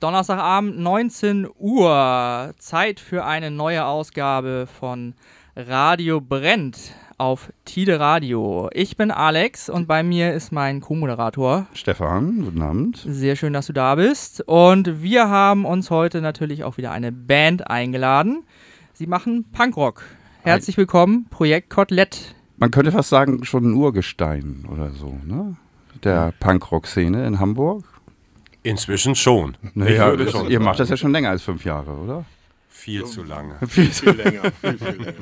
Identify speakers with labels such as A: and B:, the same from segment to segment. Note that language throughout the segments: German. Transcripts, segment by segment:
A: Donnerstagabend 19 Uhr. Zeit für eine neue Ausgabe von Radio Brennt auf Tide Radio. Ich bin Alex und bei mir ist mein Co-Moderator
B: Stefan. Guten Abend.
A: Sehr schön, dass du da bist. Und wir haben uns heute natürlich auch wieder eine Band eingeladen. Sie machen Punkrock. Herzlich willkommen, Projekt Kotelett.
B: Man könnte fast sagen, schon ein Urgestein oder so, ne? Der Punkrock-Szene in Hamburg.
C: Inzwischen schon.
B: Naja, schon ihr macht das ja schon länger als fünf Jahre, oder?
C: Viel zu lange.
B: Viel
D: Viel länger, viel, viel länger.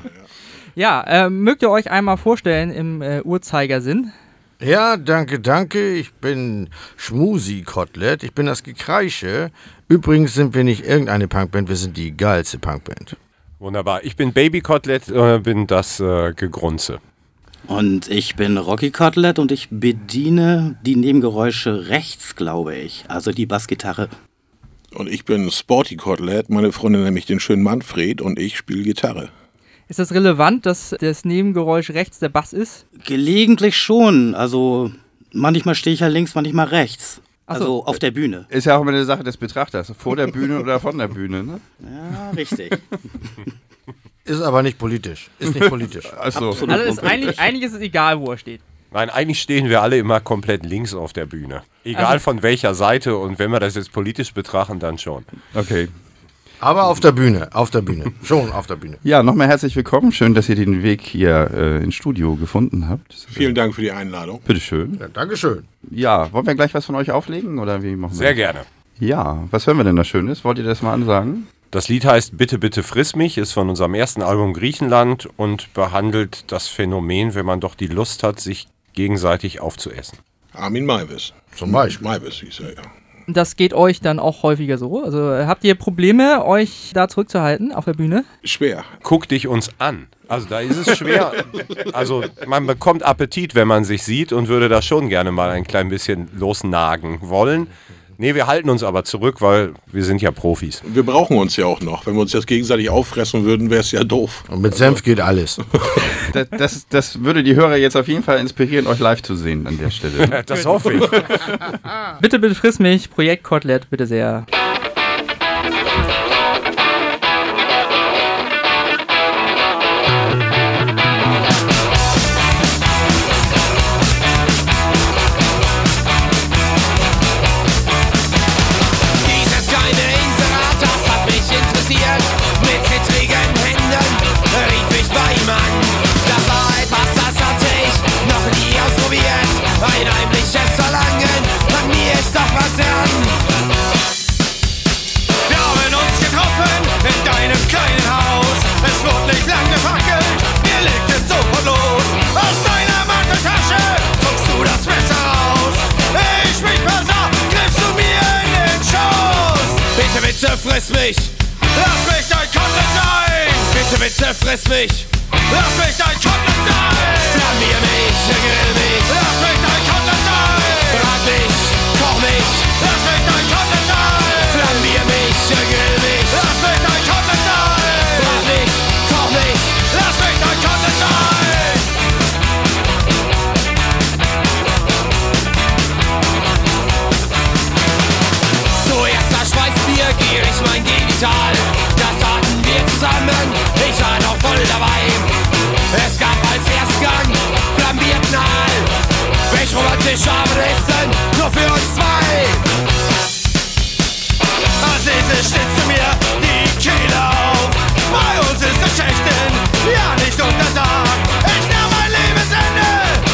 A: Ja, äh, mögt ihr euch einmal vorstellen im äh, Uhrzeigersinn?
D: Ja, danke, danke. Ich bin Schmusi Kotelett. Ich bin das Gekreische. Übrigens sind wir nicht irgendeine Punkband, wir sind die geilste Punkband.
C: Wunderbar. Ich bin Baby Kotelett, äh, bin das äh, Gegrunze.
E: Und ich bin Rocky Cotlet und ich bediene die Nebengeräusche rechts, glaube ich. Also die Bassgitarre.
F: Und ich bin Sporty Kotelett, meine Freundin nämlich den schönen Manfred und ich spiele Gitarre.
A: Ist das relevant, dass das Nebengeräusch rechts der Bass ist?
E: Gelegentlich schon. Also manchmal stehe ich ja links, manchmal rechts.
A: So.
E: Also auf der Bühne.
B: Ist ja auch immer eine Sache des Betrachters. Vor der Bühne oder von der Bühne, ne?
E: Ja, richtig.
D: Ist aber nicht politisch. Ist nicht politisch.
E: Absolut.
A: Also ist eigentlich, eigentlich ist es egal, wo er steht.
C: Nein, eigentlich stehen wir alle immer komplett links auf der Bühne. Egal
A: Also-
C: von welcher Seite und wenn wir das jetzt politisch betrachten, dann schon.
B: Okay.
D: Aber auf der Bühne, auf der Bühne. Schon auf der Bühne.
B: Ja, nochmal herzlich willkommen. Schön, dass ihr den Weg hier äh, ins Studio gefunden habt.
F: Vielen Dank für die Einladung.
B: Bitteschön.
D: Ja, Dankeschön.
B: Ja, wollen wir gleich was von euch auflegen oder wie machen wir
C: Sehr
B: das?
C: gerne.
B: Ja, was hören wir denn da Schönes? Wollt ihr das mal ansagen?
C: Das Lied heißt Bitte, bitte friss mich, ist von unserem ersten Album Griechenland und behandelt das Phänomen, wenn man doch die Lust hat, sich gegenseitig aufzuessen.
F: Armin Maivis.
D: Zum Beispiel.
F: Maivis hieß er, ja.
A: Das geht euch dann auch häufiger so. Also äh, habt ihr Probleme, euch da zurückzuhalten auf der Bühne?
F: Schwer.
C: Guck dich uns an. Also da ist es schwer. Also man bekommt Appetit, wenn man sich sieht und würde da schon gerne mal ein klein bisschen losnagen wollen. Nee, wir halten uns aber zurück, weil wir sind ja Profis.
F: Wir brauchen uns ja auch noch. Wenn wir uns jetzt gegenseitig auffressen würden, wäre es ja doof.
D: Und mit Senf geht alles.
B: Das, das, das würde die Hörer jetzt auf jeden Fall inspirieren, euch live zu sehen an der Stelle.
C: Das hoffe ich.
A: Bitte, bitte friss mich, Projekt Kotelett, bitte sehr.
G: Mich, lass mich dein Kotelett sein. Bitte, bitte friss mich, lass mich dein Kotelett sein. Flammier mich, grill mich, lass mich dein Kotelett sein. Brat mich, koch mich, lass mich dein Kotelett sein. Flammier mich, grill mich, lass mich dein Kotelett sein. Genital. Das taten wir zusammen, ich war noch voll dabei. Es gab als Erstgang flambierten Aal. Welch romantisch Abendessen, nur für uns zwei. Esel schnitzte mir die Kehle auf. Bei uns ist es Schächten, ja nicht untersagt. Ich nahm mein Lebensende,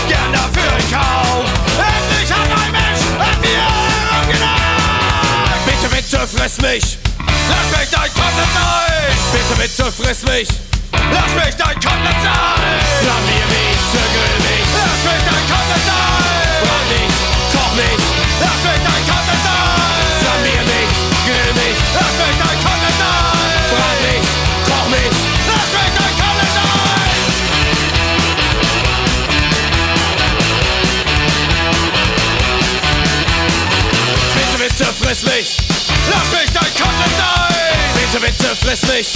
G: gern dafür in Kauf. Endlich hat ein Mensch an mir herumgenagt. Bitte, bitte friss mich, Bitte, bitte friss mich, lass mich dein Kotelett sein. Flammier mich, grill mich, lass mich dein Kotelett sein. Brat mich, koch mich, lass mich dein Kotelett sein. Flammier mich, grill mich, lass mich dein Kotelett sein. Brat mich, koch mich, lass mich dein Kotelett. Bitte, bitte friss mich, lass mich dein Kotelett sein. Bitte, bitte vergiss mich,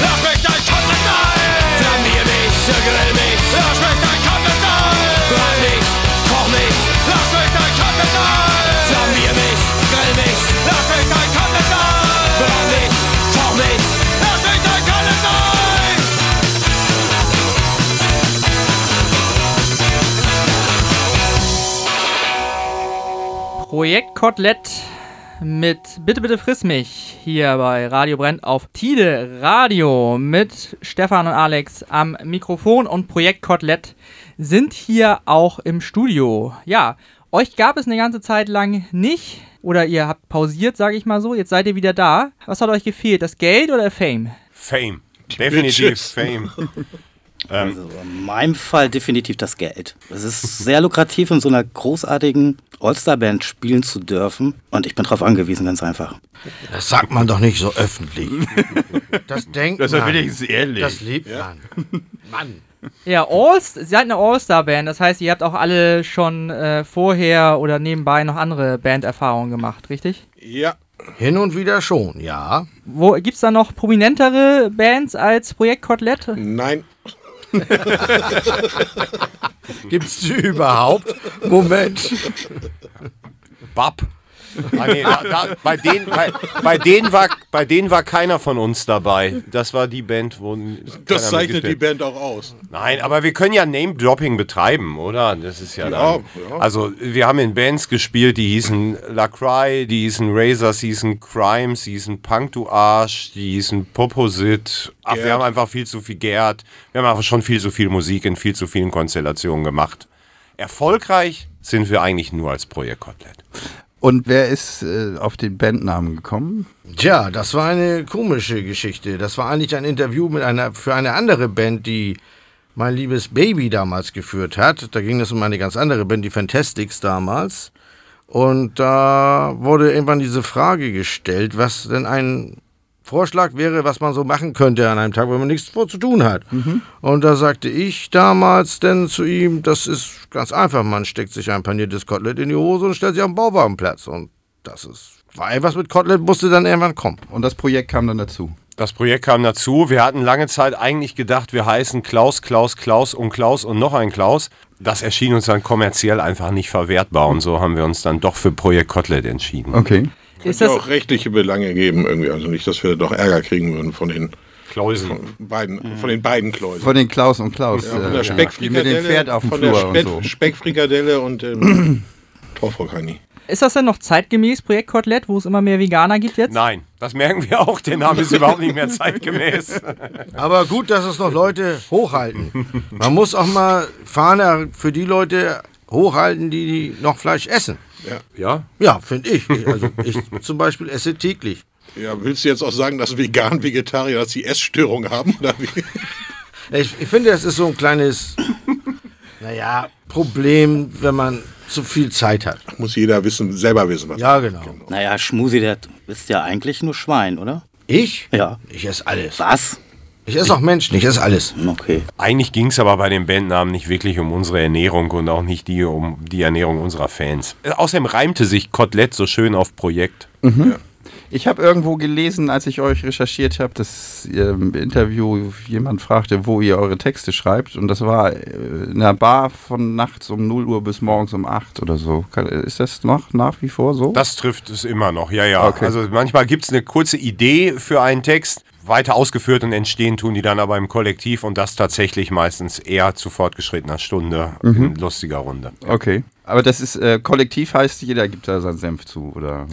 G: lass mich dein Kontakt sein. Flamier mich, grill mich, lass mich dein Kontakt sein. Brand mich, koch mich, lass mich dein Kontakt sein. Flamier mich, grill mich, lass mich dein Kontakt sein. Brand mich, koch mich.
A: Projekt Kotelett mit Bitte, bitte friss mich hier bei Radio Brennt auf Tide Radio mit Stefan und Alex am Mikrofon und Projekt Kotelett sind hier auch im Studio. Ja, euch gab es eine ganze Zeit lang nicht oder ihr habt pausiert, sage ich mal so. Jetzt seid ihr wieder da. Was hat euch gefehlt? Das Geld oder Fame?
C: Fame. Definitiv. Fame.
E: Also in meinem Fall definitiv das Geld. Es ist sehr lukrativ, in so einer großartigen All-Star-Band spielen zu dürfen. Und ich bin darauf angewiesen, ganz einfach.
D: Das sagt man doch nicht so öffentlich. Das denkt
B: Das ist
D: man.
B: wenigstens ehrlich.
D: Das liebt man. Mann.
A: Ja, All ihr seid eine All-Star-Band. Das heißt, ihr habt auch alle schon äh, vorher oder nebenbei noch andere Banderfahrungen gemacht, richtig?
F: Ja,
D: Hin und wieder schon, ja.
A: Wo gibt's da noch prominentere Bands als Projekt Kotelett?
F: nein.
D: Gibt's die überhaupt? Moment.
C: Bab. Ah, nee, da, da, bei, denen, bei, bei, denen war, bei denen war keiner von uns dabei. Das war die Band, wo.
F: Das zeichnet die Band auch aus.
C: Nein, aber wir können ja Name-Dropping betreiben, oder? Das ist ja,
F: Ja,
C: dann.
F: ja.
C: Also, wir haben in Bands gespielt, die hießen Lacroix, die hießen Razors, die hießen Crimes, die hießen Punk du Arsch, die hießen Poposit. Ach, wir haben einfach viel zu viel Gerd. Wir haben einfach schon viel zu viel Musik in viel zu vielen Konstellationen gemacht. Erfolgreich sind wir eigentlich nur als Projekt Kotelett.
B: Und wer ist äh, auf den Bandnamen gekommen?
D: Tja, das war eine komische Geschichte. Das war eigentlich ein Interview mit einer, für eine andere Band, die mein liebes Baby damals geführt hat. Da ging es um eine ganz andere Band, die Fantastics damals. Und da wurde irgendwann diese Frage gestellt, was denn ein Vorschlag wäre, was man so machen könnte an einem Tag, wenn man nichts vor zu tun hat. Und da sagte ich damals denn zu ihm, das ist ganz einfach, man steckt sich ein paniertes Kotelett in die Hose und stellt sich auf den Bauwagenplatz. Und das ist, war etwas mit Kotelett, musste dann irgendwann kommen.
B: Und das Projekt kam dann dazu.
C: Das Projekt kam dazu. Wir hatten lange Zeit eigentlich gedacht, wir heißen Klaus, Klaus, Klaus und Klaus und noch ein Klaus. Das erschien uns dann kommerziell einfach nicht verwertbar und so haben wir uns dann doch für Projekt Kotelett entschieden.
B: Okay.
A: Ist
F: ja
A: das,
F: auch rechtliche Belange geben irgendwie. Also nicht, dass wir doch Ärger kriegen würden von den
C: Klausen.
F: beiden, von den beiden Kläusen.
B: Von den Klaus und Klaus.
F: Ja, von
B: äh,
F: der
B: die
F: Speckfrikadelle,
B: mit dem Pferd auf dem
F: von
B: Flur
F: der
B: und so.
F: Speckfrikadelle und dem Torfrockheini.
A: ist das denn noch zeitgemäß, Projekt Kotelett, wo es immer mehr Veganer gibt jetzt?
C: Nein, das merken wir auch. Der Name ist überhaupt nicht mehr zeitgemäß.
D: Aber gut, dass es noch Leute hochhalten. Man muss auch mal Fahne für die Leute hochhalten, die noch Fleisch essen.
C: Ja?
D: Ja, finde ich. Ich- Also ich zum Beispiel esse täglich.
F: Ja, willst du jetzt auch sagen, dass vegan Vegetarier, dass sie Essstörungen haben? Oder wie?
D: Ich, ich finde, das ist so ein kleines, naja, Problem, wenn man zu viel Zeit hat.
F: Muss jeder wissen, selber wissen, was.
D: Ja, genau.
E: Naja, Schmusi, der ist ja eigentlich nur Schwein, oder?
D: Ich?
E: Ja.
D: Ich esse alles.
E: Was?
D: Ich esse auch Menschen, ich esse alles.
E: Okay.
C: Eigentlich ging es aber bei den Bandnamen nicht wirklich um unsere Ernährung und auch nicht die um die Ernährung unserer Fans. Äh, Außerdem reimte sich Kotelett so schön auf Projekt.
B: Ich habe irgendwo gelesen, als ich euch recherchiert habe, dass ihr im Interview jemand fragte, wo ihr eure Texte schreibt. Und das war äh, in einer Bar von nachts um 0 Uhr bis morgens um 8 oder so. Kann- Ist das noch nach wie vor so?
C: Das trifft es immer noch, ja, ja.
B: Okay.
C: Also manchmal gibt es eine kurze Idee für einen Text, weiter ausgeführt und entstehen tun die dann aber im Kollektiv und das tatsächlich meistens eher zu fortgeschrittener Stunde in lustiger Runde.
B: Okay. Aber das ist äh, kollektiv heißt, jeder gibt da seinen Senf zu, oder?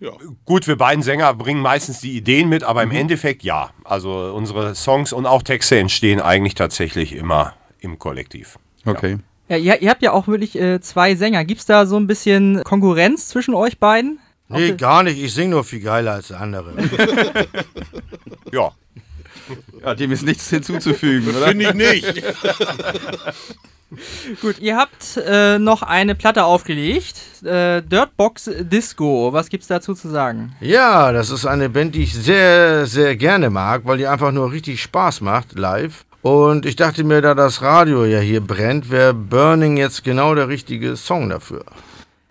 F: Ja.
C: Gut, wir beiden Sänger bringen meistens die Ideen mit, aber im Endeffekt ja. Also unsere Songs und auch Texte entstehen eigentlich tatsächlich immer im Kollektiv.
B: Okay.
A: Ja, ihr, ihr habt ja auch wirklich äh, zwei Sänger. Gibt's da so ein bisschen Konkurrenz zwischen euch beiden?
D: Nee, gar nicht. Ich singe nur viel geiler als der andere.
C: Ja.
B: Ja, dem ist nichts hinzuzufügen, oder?
F: Finde ich nicht.
A: Gut, ihr habt äh, noch eine Platte aufgelegt. Äh, Dirtbox Disco. Was gibt's dazu zu sagen?
D: Ja, das ist eine Band, die ich sehr, sehr gerne mag, weil die einfach nur richtig Spaß macht, live. Und ich dachte mir, da das Radio ja hier brennt, wäre Burning jetzt genau der richtige Song dafür.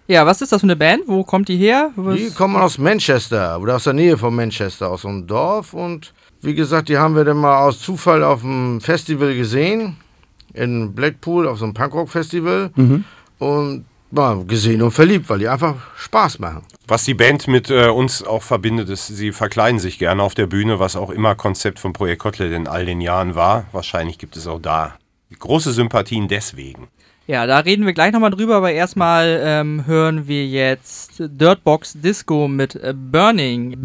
A: Ja, was ist das für eine Band? Wo kommt die her? Was?
D: Die kommen aus Manchester oder aus der Nähe von Manchester, aus so einem Dorf. Und wie gesagt, die haben wir dann mal aus Zufall auf dem Festival gesehen. In Blackpool, auf so einem Punkrock-Festival. Und war gesehen und verliebt, weil die einfach Spaß machen.
C: Was die Band mit äh, uns auch verbindet, ist, sie verkleiden sich gerne auf der Bühne, was auch immer Konzept von Projekt Kotelett in all den Jahren war. Wahrscheinlich gibt es auch da große Sympathien deswegen.
A: Ja, da reden wir gleich nochmal drüber, aber erstmal ähm, hören wir jetzt Dirtbox Disco mit äh, Burning.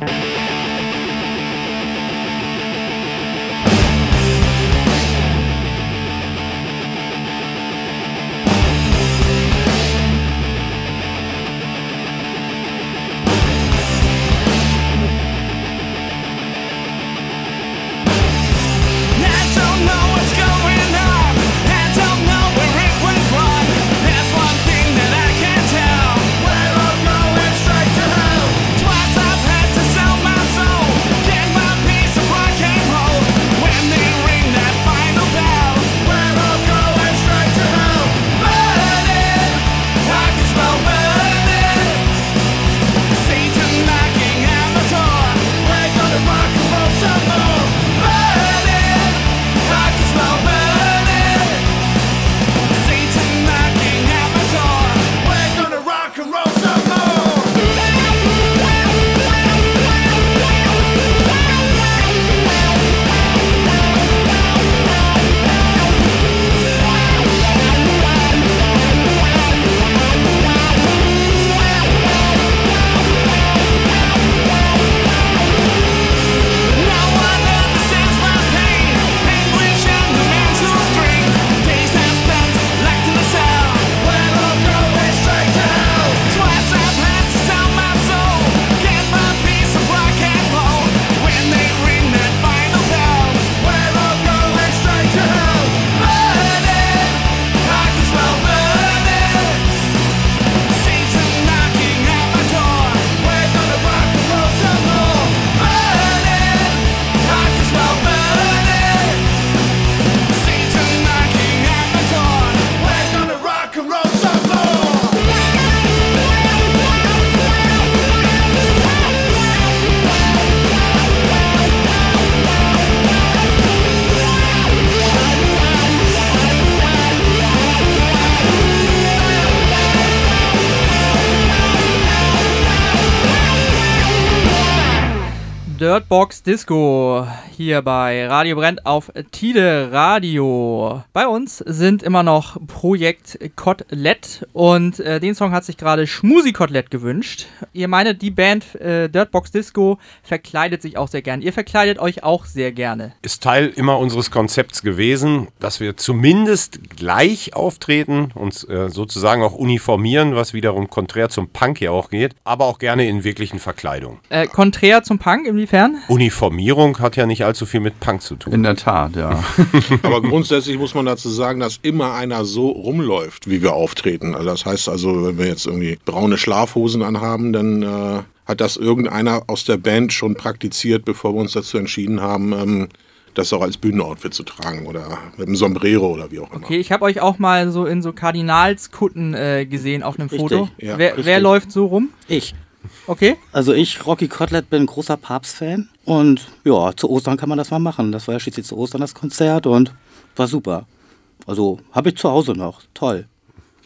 A: Dirtbox Disco hier bei Radio Brennt auf Tide Radio. Bei uns sind immer noch Projekt Kotelett und äh, den Song hat sich gerade Schmusi Kotelett gewünscht. Ihr meinet, die Band äh, Dirtbox Disco verkleidet sich auch sehr gern. Ihr verkleidet euch auch sehr gerne.
C: Ist Teil immer unseres Konzepts gewesen, dass wir zumindest gleich auftreten, uns äh, sozusagen auch uniformieren, was wiederum konträr zum Punk ja auch geht, aber auch gerne in wirklichen Verkleidungen.
A: Äh, konträr zum Punk, inwiefern?
C: Uniformierung hat ja nicht allzu viel mit Punk zu tun.
B: In der Tat, ja.
F: Aber grundsätzlich muss man dazu sagen, dass immer einer so rumläuft, wie wir auftreten. Also das heißt also, wenn wir jetzt irgendwie braune Schlafhosen anhaben, dann äh, hat das irgendeiner aus der Band schon praktiziert, bevor wir uns dazu entschieden haben, ähm, das auch als Bühnenoutfit zu tragen oder mit einem Sombrero oder wie auch immer.
A: Okay, ich habe euch auch mal so in so Kardinalskutten äh, gesehen auf einem
E: Richtig,
A: Foto.
F: ja,
A: wer, wer läuft so rum?
E: Ich.
A: Okay.
E: Also ich, Rocky Kotelett, bin großer Papst-Fan. Und ja, zu Ostern kann man das mal machen. Das war ja schließlich zu Ostern das Konzert und war super. Also habe ich zu Hause noch. Toll.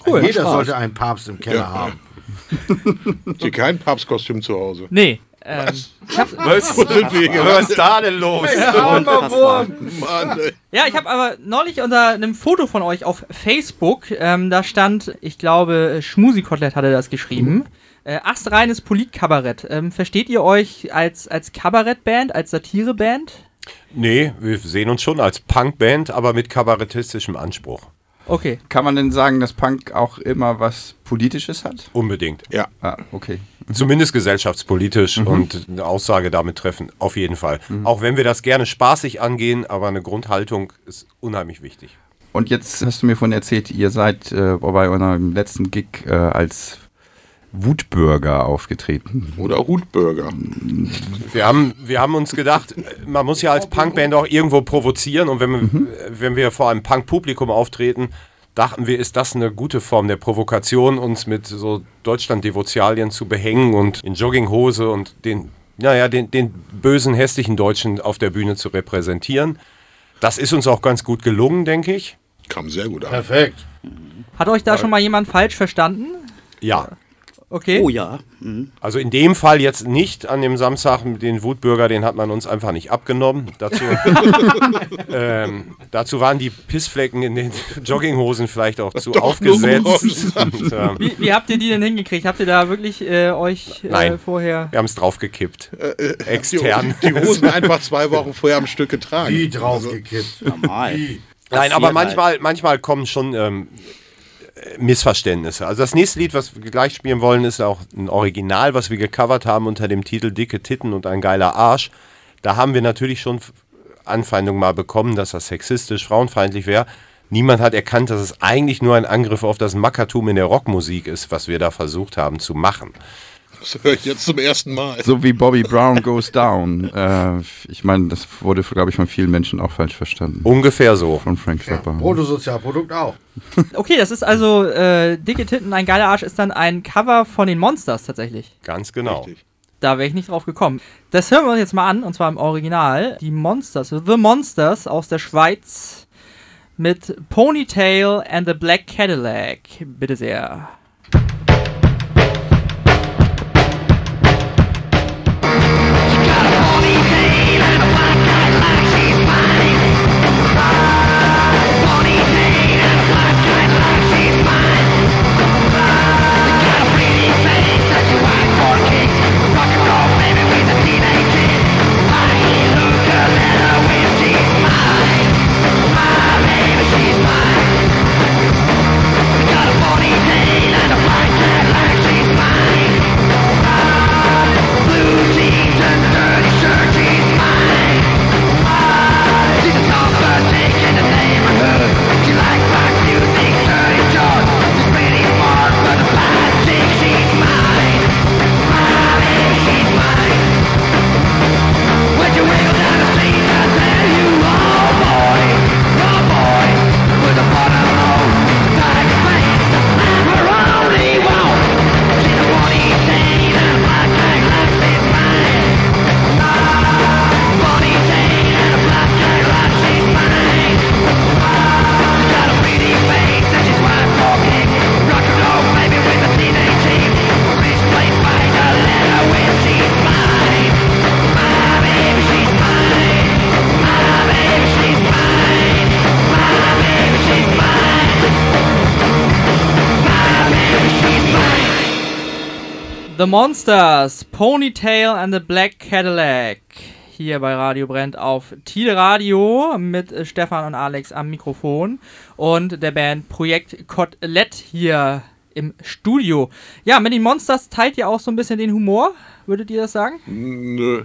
A: Cool.
D: Jeder
E: Spaß.
D: sollte einen Papst im Keller
F: Ja.
D: haben.
F: Habt ihr kein Papstkostüm zu Hause?
A: Nee. Ähm, ich hab,
F: Was sind wir
B: Was ist da denn los?
E: Unfassbar.
F: Mann,
A: ja, ich habe aber neulich unter einem Foto von euch auf Facebook, ähm, da stand, ich glaube, Schmusi Kotelett hatte das geschrieben. Äh, astreines Politkabarett. Ähm, versteht ihr euch als, als Kabarettband, als Satireband?
C: Nee, wir sehen uns schon als Punkband, aber mit kabarettistischem Anspruch.
A: Okay.
B: Kann man denn sagen, dass Punk auch immer was Politisches hat?
C: Unbedingt.
F: Ja,
B: Ah, okay.
C: Zumindest gesellschaftspolitisch und eine Aussage damit treffen, auf jeden Fall. Auch wenn wir das gerne spaßig angehen, aber eine Grundhaltung ist unheimlich wichtig.
B: Und jetzt hast du mir von erzählt, ihr seid äh, bei eurem letzten Gig äh, als Wutbürger aufgetreten.
F: oder Hutburger.
C: Wir haben, wir haben uns gedacht, man muss ja als Punkband auch irgendwo provozieren und wenn wir, wenn wir vor einem Punk-Publikum auftreten, dachten wir, ist das eine gute Form der Provokation, uns mit so Deutschland-Devotialien zu behängen und in Jogginghose und den, naja, den, den bösen, hässlichen Deutschen auf der Bühne zu repräsentieren. Das ist uns auch ganz gut gelungen, denke ich.
F: Kam sehr gut an.
D: Perfekt.
A: Hat euch da schon mal jemand falsch verstanden?
C: Ja.
A: Okay.
E: Oh ja. Mhm.
C: Also in dem Fall jetzt nicht an dem Samstag, den Wutbürger, den hat man uns einfach nicht abgenommen. Dazu, ähm, dazu waren die Pissflecken in den Jogginghosen vielleicht auch zu aufgesetzt. Und, ähm,
A: Wie, wie habt ihr die denn hingekriegt? Habt ihr da wirklich äh, euch äh,
C: Nein.
A: vorher.
C: wir haben es draufgekippt.
F: Die,
C: Extern.
F: die Hosen einfach zwei Wochen vorher am Stück getragen.
D: Die draufgekippt.
E: Normal.
C: Nein, aber
E: Passiert
C: manchmal, manchmal kommen schon ähm, äh, Missverständnisse. Also das nächste Lied, was wir gleich spielen wollen, ist auch ein Original, was wir gecovert haben unter dem Titel Dicke Titten und ein geiler Arsch. Da haben wir natürlich schon Anfeindungen mal bekommen, dass das sexistisch, frauenfeindlich wäre. Niemand hat erkannt, dass es eigentlich nur ein Angriff auf das Mackertum in der Rockmusik ist, was wir da versucht haben zu machen.
F: Das höre ich jetzt zum ersten Mal.
B: So wie Bobby Brown Goes Down. Äh, ich meine, das wurde, glaube ich, von vielen Menschen auch falsch verstanden.
C: Ungefähr so.
B: Von Frank Zappa.
D: Bruttosozialprodukt auch.
A: Okay, das ist also äh, Dicke Titten, ein geiler Arsch ist dann ein Cover von den Monsters tatsächlich.
C: Ganz genau.
F: Richtig.
A: Da wäre ich nicht drauf gekommen. Das hören wir uns jetzt mal an, und zwar im Original. Die Monsters, The Monsters aus der Schweiz mit Ponytail and the Black Cadillac. Bitte sehr. The Monsters, Ponytail and the Black Cadillac. Hier bei Radio Brennt auf Tide Radio mit Stefan und Alex am Mikrofon und der Band Projekt Kotelett hier im Studio. Ja, mit den Monsters teilt ihr auch so ein bisschen den Humor, würdet ihr das sagen?
F: Nö.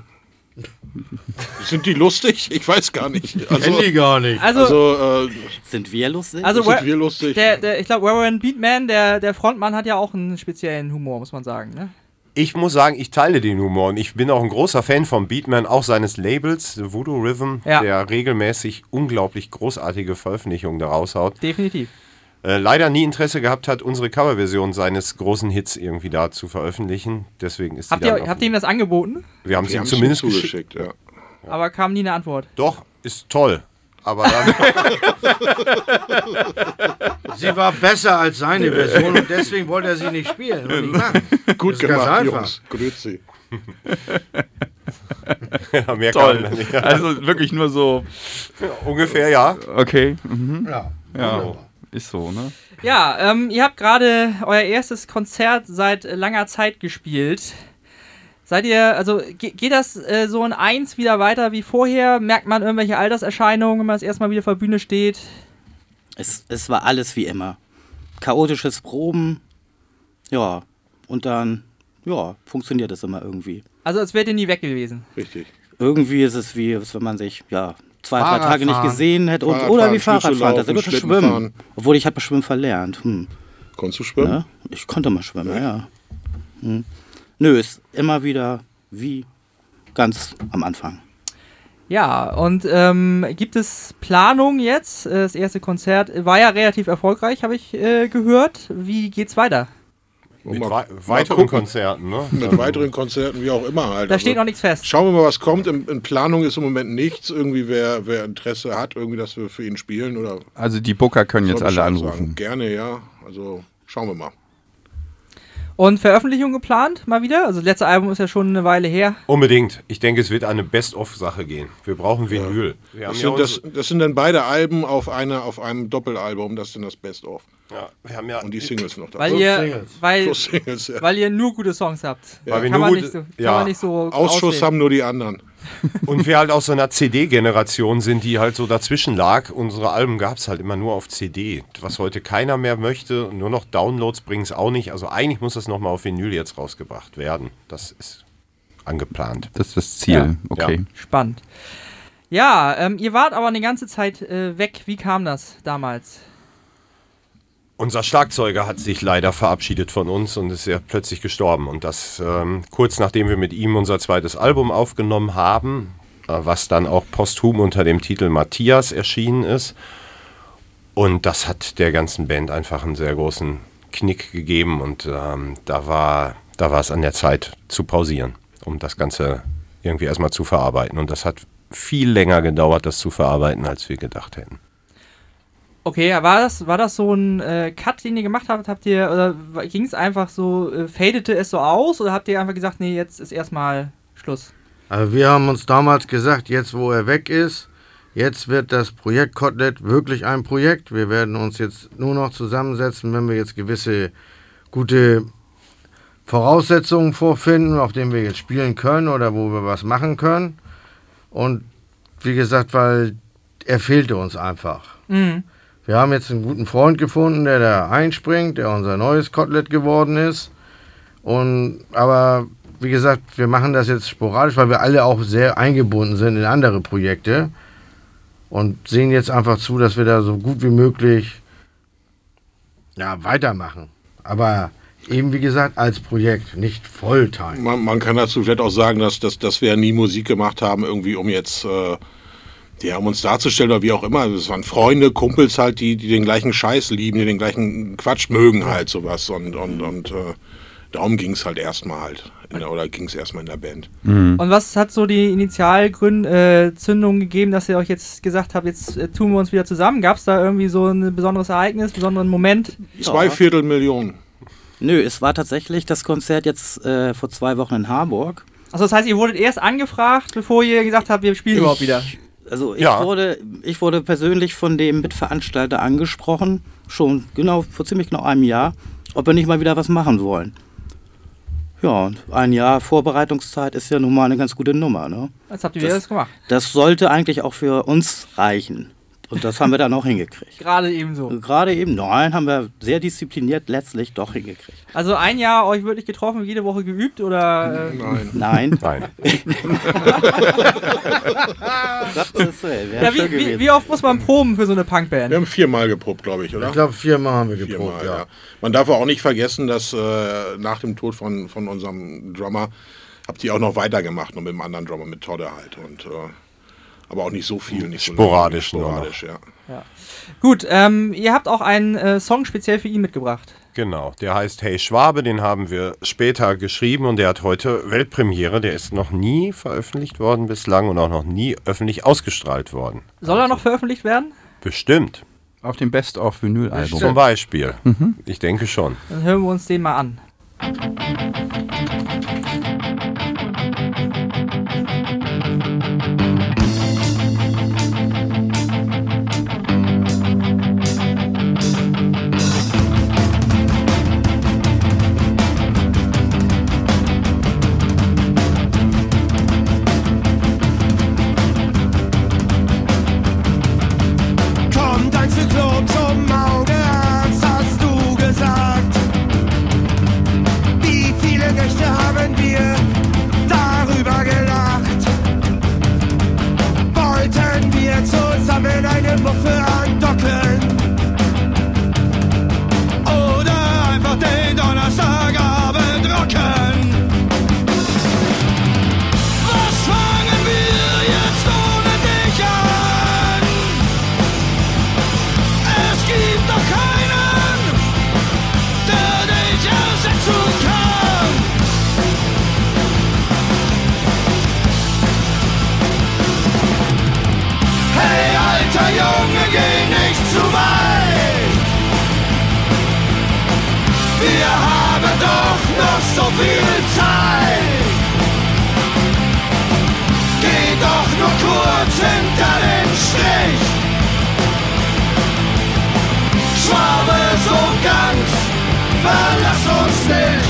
F: Sind die lustig? Ich weiß gar nicht. Also,
D: Kenn die gar nicht.
A: Also,
F: also äh,
E: Sind wir lustig?
A: also
F: sind wir lustig?
A: der, der, ich glaube, Warren Beatman, der, der Frontmann, hat ja auch einen speziellen Humor, muss man sagen. Ne?
C: Ich muss sagen, ich teile den Humor und ich bin auch ein großer Fan von Beatman, auch seines Labels, Voodoo Rhythm,
A: Ja.
C: der regelmäßig unglaublich großartige Veröffentlichungen da raushaut.
A: Definitiv.
C: Äh, leider nie Interesse gehabt hat, unsere Coverversion seines großen Hits irgendwie da zu veröffentlichen. Deswegen ist
A: Habt ihr,
C: auf-
A: habt ihr ihm das angeboten?
C: Wir haben sie ihm zumindest geschickt.
F: zugeschickt. Ja.
A: Aber kam nie eine Antwort.
C: Doch, ist toll. Aber dann,
D: Sie war besser als seine Version und deswegen wollte er sie nicht spielen und nicht machen.
F: Gut gemacht. Jungs. Grüezi.
C: ja, mehr
B: Toll.
C: kann nicht.
B: Also wirklich nur so,
C: Ungefähr, ja.
B: okay. Mhm.
D: Ja.
B: Ja, ist so, ne?
A: Ja, ähm, ihr habt gerade euer erstes Konzert seit langer Zeit gespielt. Seid ihr, also ge geht das äh, so in eins wieder weiter wie vorher? Merkt man irgendwelche Alterserscheinungen, wenn man das erstmal wieder vor der Bühne steht?
E: Es, es war alles wie immer. Chaotisches Proben. Ja. Und dann, ja, funktioniert es immer irgendwie.
A: Also als wärt ihr nie weg gewesen.
F: Richtig.
E: Irgendwie ist es wie, als wenn man sich, ja, zwei, drei Tage nicht
D: Fahrradfahren.
E: gesehen hätte. Und, oder wie Fahrradfahren. Das ist. Schwimmen. Obwohl ich habe Schwimmen verlernt. Hm.
F: Konntest du schwimmen?
E: Ja, ich konnte mal schwimmen, ja. Hm. Nö, ist immer wieder wie ganz am Anfang.
A: Ja, und ähm, gibt es Planung jetzt? Äh, Das erste Konzert war ja relativ erfolgreich, habe ich äh, gehört. Wie geht's weiter?
C: Mit
F: mal-
C: wei
F: mal
C: weiteren
F: gucken.
C: Konzerten, ne?
F: Mit weiteren Konzerten, wie auch immer halt.
A: Da
F: Also,
A: steht noch nichts fest.
F: Schauen wir mal, was kommt. In, in Planung ist im Moment nichts. Irgendwie, wer, wer Interesse hat, irgendwie, dass wir für ihn spielen oder
B: Also die Booker können jetzt alle anrufen.
F: Sagen. Gerne, ja. Also schauen wir mal.
A: Und Veröffentlichung geplant, mal wieder? Also das letzte Album ist ja schon eine Weile her.
C: Unbedingt. Ich denke, es wird eine Best-of-Sache gehen. Wir brauchen Vinyl. Wir haben
F: Das
C: ja
F: sind, das,
C: uns-
F: das sind dann beide Alben auf, eine, auf einem Doppelalbum, das sind das Best-of.
C: Ja, wir haben ja
F: Und die Singles noch da.
A: Weil ihr,
D: Singles.
A: weil,
F: Singles, ja.
A: weil ihr nur gute Songs habt.
C: Weil wir
A: kann,
C: nur
A: man
C: gute-
A: nicht so, kann
C: ja.
A: man nicht so
F: Ausschuss
A: auswählen.
F: haben nur die anderen.
C: Und wir halt aus so einer CD-Generation sind, die halt so dazwischen lag. Unsere Alben gab es halt immer nur auf CD. Was heute keiner mehr möchte, nur noch Downloads bringen es auch nicht. Also eigentlich muss das nochmal auf Vinyl jetzt rausgebracht werden. Das ist angeplant.
B: Das ist das Ziel.
A: Ja.
B: Okay.
C: Ja.
A: Spannend. Ja, ähm, ihr wart aber eine ganze Zeit äh, weg. Wie kam das damals?
C: Unser Schlagzeuger hat sich leider verabschiedet von uns und ist ja plötzlich gestorben. Und das ähm, kurz nachdem wir mit ihm unser zweites Album aufgenommen haben, äh, was dann auch posthum unter dem Titel Matthias erschienen ist. Und das hat der ganzen Band einfach einen sehr großen Knick gegeben. Und ähm, da war da war es an der Zeit zu pausieren, um das Ganze irgendwie erstmal zu verarbeiten. Und das hat viel länger gedauert, das zu verarbeiten, als wir gedacht hätten.
A: Okay, war das, war das so ein äh, Cut, den ihr gemacht habt? Habt ihr, oder ging es einfach so, äh, fadete es so aus? Oder habt ihr einfach gesagt, nee, jetzt ist erstmal Schluss?
D: Also wir haben uns damals gesagt, jetzt wo er weg ist, jetzt wird das Projekt Kotelett wirklich ein Projekt. Wir werden uns jetzt nur noch zusammensetzen, wenn wir jetzt gewisse gute Voraussetzungen vorfinden, auf denen wir jetzt spielen können oder wo wir was machen können. Und wie gesagt, weil er fehlte uns einfach.
A: Mhm.
D: Wir haben jetzt einen guten Freund gefunden, der da einspringt, der unser neues Kotelett geworden ist. Und aber wie gesagt, wir machen das jetzt sporadisch, weil wir alle auch sehr eingebunden sind in andere Projekte und sehen jetzt einfach zu, dass wir da so gut wie möglich ja, weitermachen. Aber eben wie gesagt als Projekt, nicht Volltime.
F: Man, man kann dazu vielleicht auch sagen, dass, dass, dass wir nie Musik gemacht haben, irgendwie um jetzt, äh, ja, um uns darzustellen oder wie auch immer. Es waren Freunde, Kumpels halt, die, die den gleichen Scheiß lieben, die den gleichen Quatsch mögen halt, sowas. Und, und, und äh, darum ging es halt erstmal halt. In der, oder ging es erstmal in der Band.
A: Und was hat so die Initialzündung äh, gegeben, dass ihr euch jetzt gesagt habt, jetzt äh, tun wir uns wieder zusammen? Gab es da irgendwie so ein besonderes Ereignis, besonderen Moment?
F: Zwei Viertelmillionen.
E: Nö, es war tatsächlich das Konzert jetzt äh, vor zwei Wochen in Harburg.
A: Also das heißt, ihr wurdet erst angefragt, bevor ihr gesagt habt, wir spielen überhaupt wieder.
E: Also ich,
C: Ja.
E: wurde, ich wurde persönlich von dem Mitveranstalter angesprochen, schon genau vor ziemlich genau einem Jahr, ob wir nicht mal wieder was machen wollen. Ja, und ein Jahr Vorbereitungszeit ist ja nun mal eine ganz gute Nummer. Ne?
A: Jetzt habt ihr wieder
E: Das-
A: das gemacht.
E: Das sollte eigentlich auch für uns reichen. Und das haben wir dann auch hingekriegt.
A: Gerade eben so.
E: Gerade eben, nein, haben wir sehr diszipliniert letztlich doch hingekriegt.
A: Also ein Jahr euch wirklich getroffen, jede Woche geübt oder äh,
F: Nein.
E: Nein,
C: Nein.
E: das ist, wäre
A: ja,
E: schön
A: wie, wie, wie oft muss man proben für so eine Punkband?
F: Wir haben viermal geprobt, glaube ich, oder?
D: Ich glaube, viermal haben wir
F: Viermal,
D: geprobt,
F: ja.
D: ja.
F: Man darf auch nicht vergessen, dass äh, nach dem Tod von, von unserem Drummer habt ihr auch noch weitergemacht, noch mit dem anderen Drummer, mit Todde halt. Und, äh, aber auch nicht so viel. Nicht so
C: Sporadisch nur noch.
F: sporadisch ja.
A: Gut, ähm, ihr habt auch einen äh, Song speziell für ihn mitgebracht.
C: Genau, der heißt Hey Schwabe, den haben wir später geschrieben und der hat heute Weltpremiere. Der ist noch nie veröffentlicht worden bislang und auch noch nie öffentlich ausgestrahlt worden.
A: Soll er noch veröffentlicht werden?
C: Bestimmt.
B: Auf dem Best-of-Vinyl-Album.
C: Zum Beispiel. Ich denke schon.
A: Dann hören wir uns den mal an.
G: Viel Zeit. Geh doch nur kurz hinter den Strich. Schwabe so ganz, verlass uns nicht.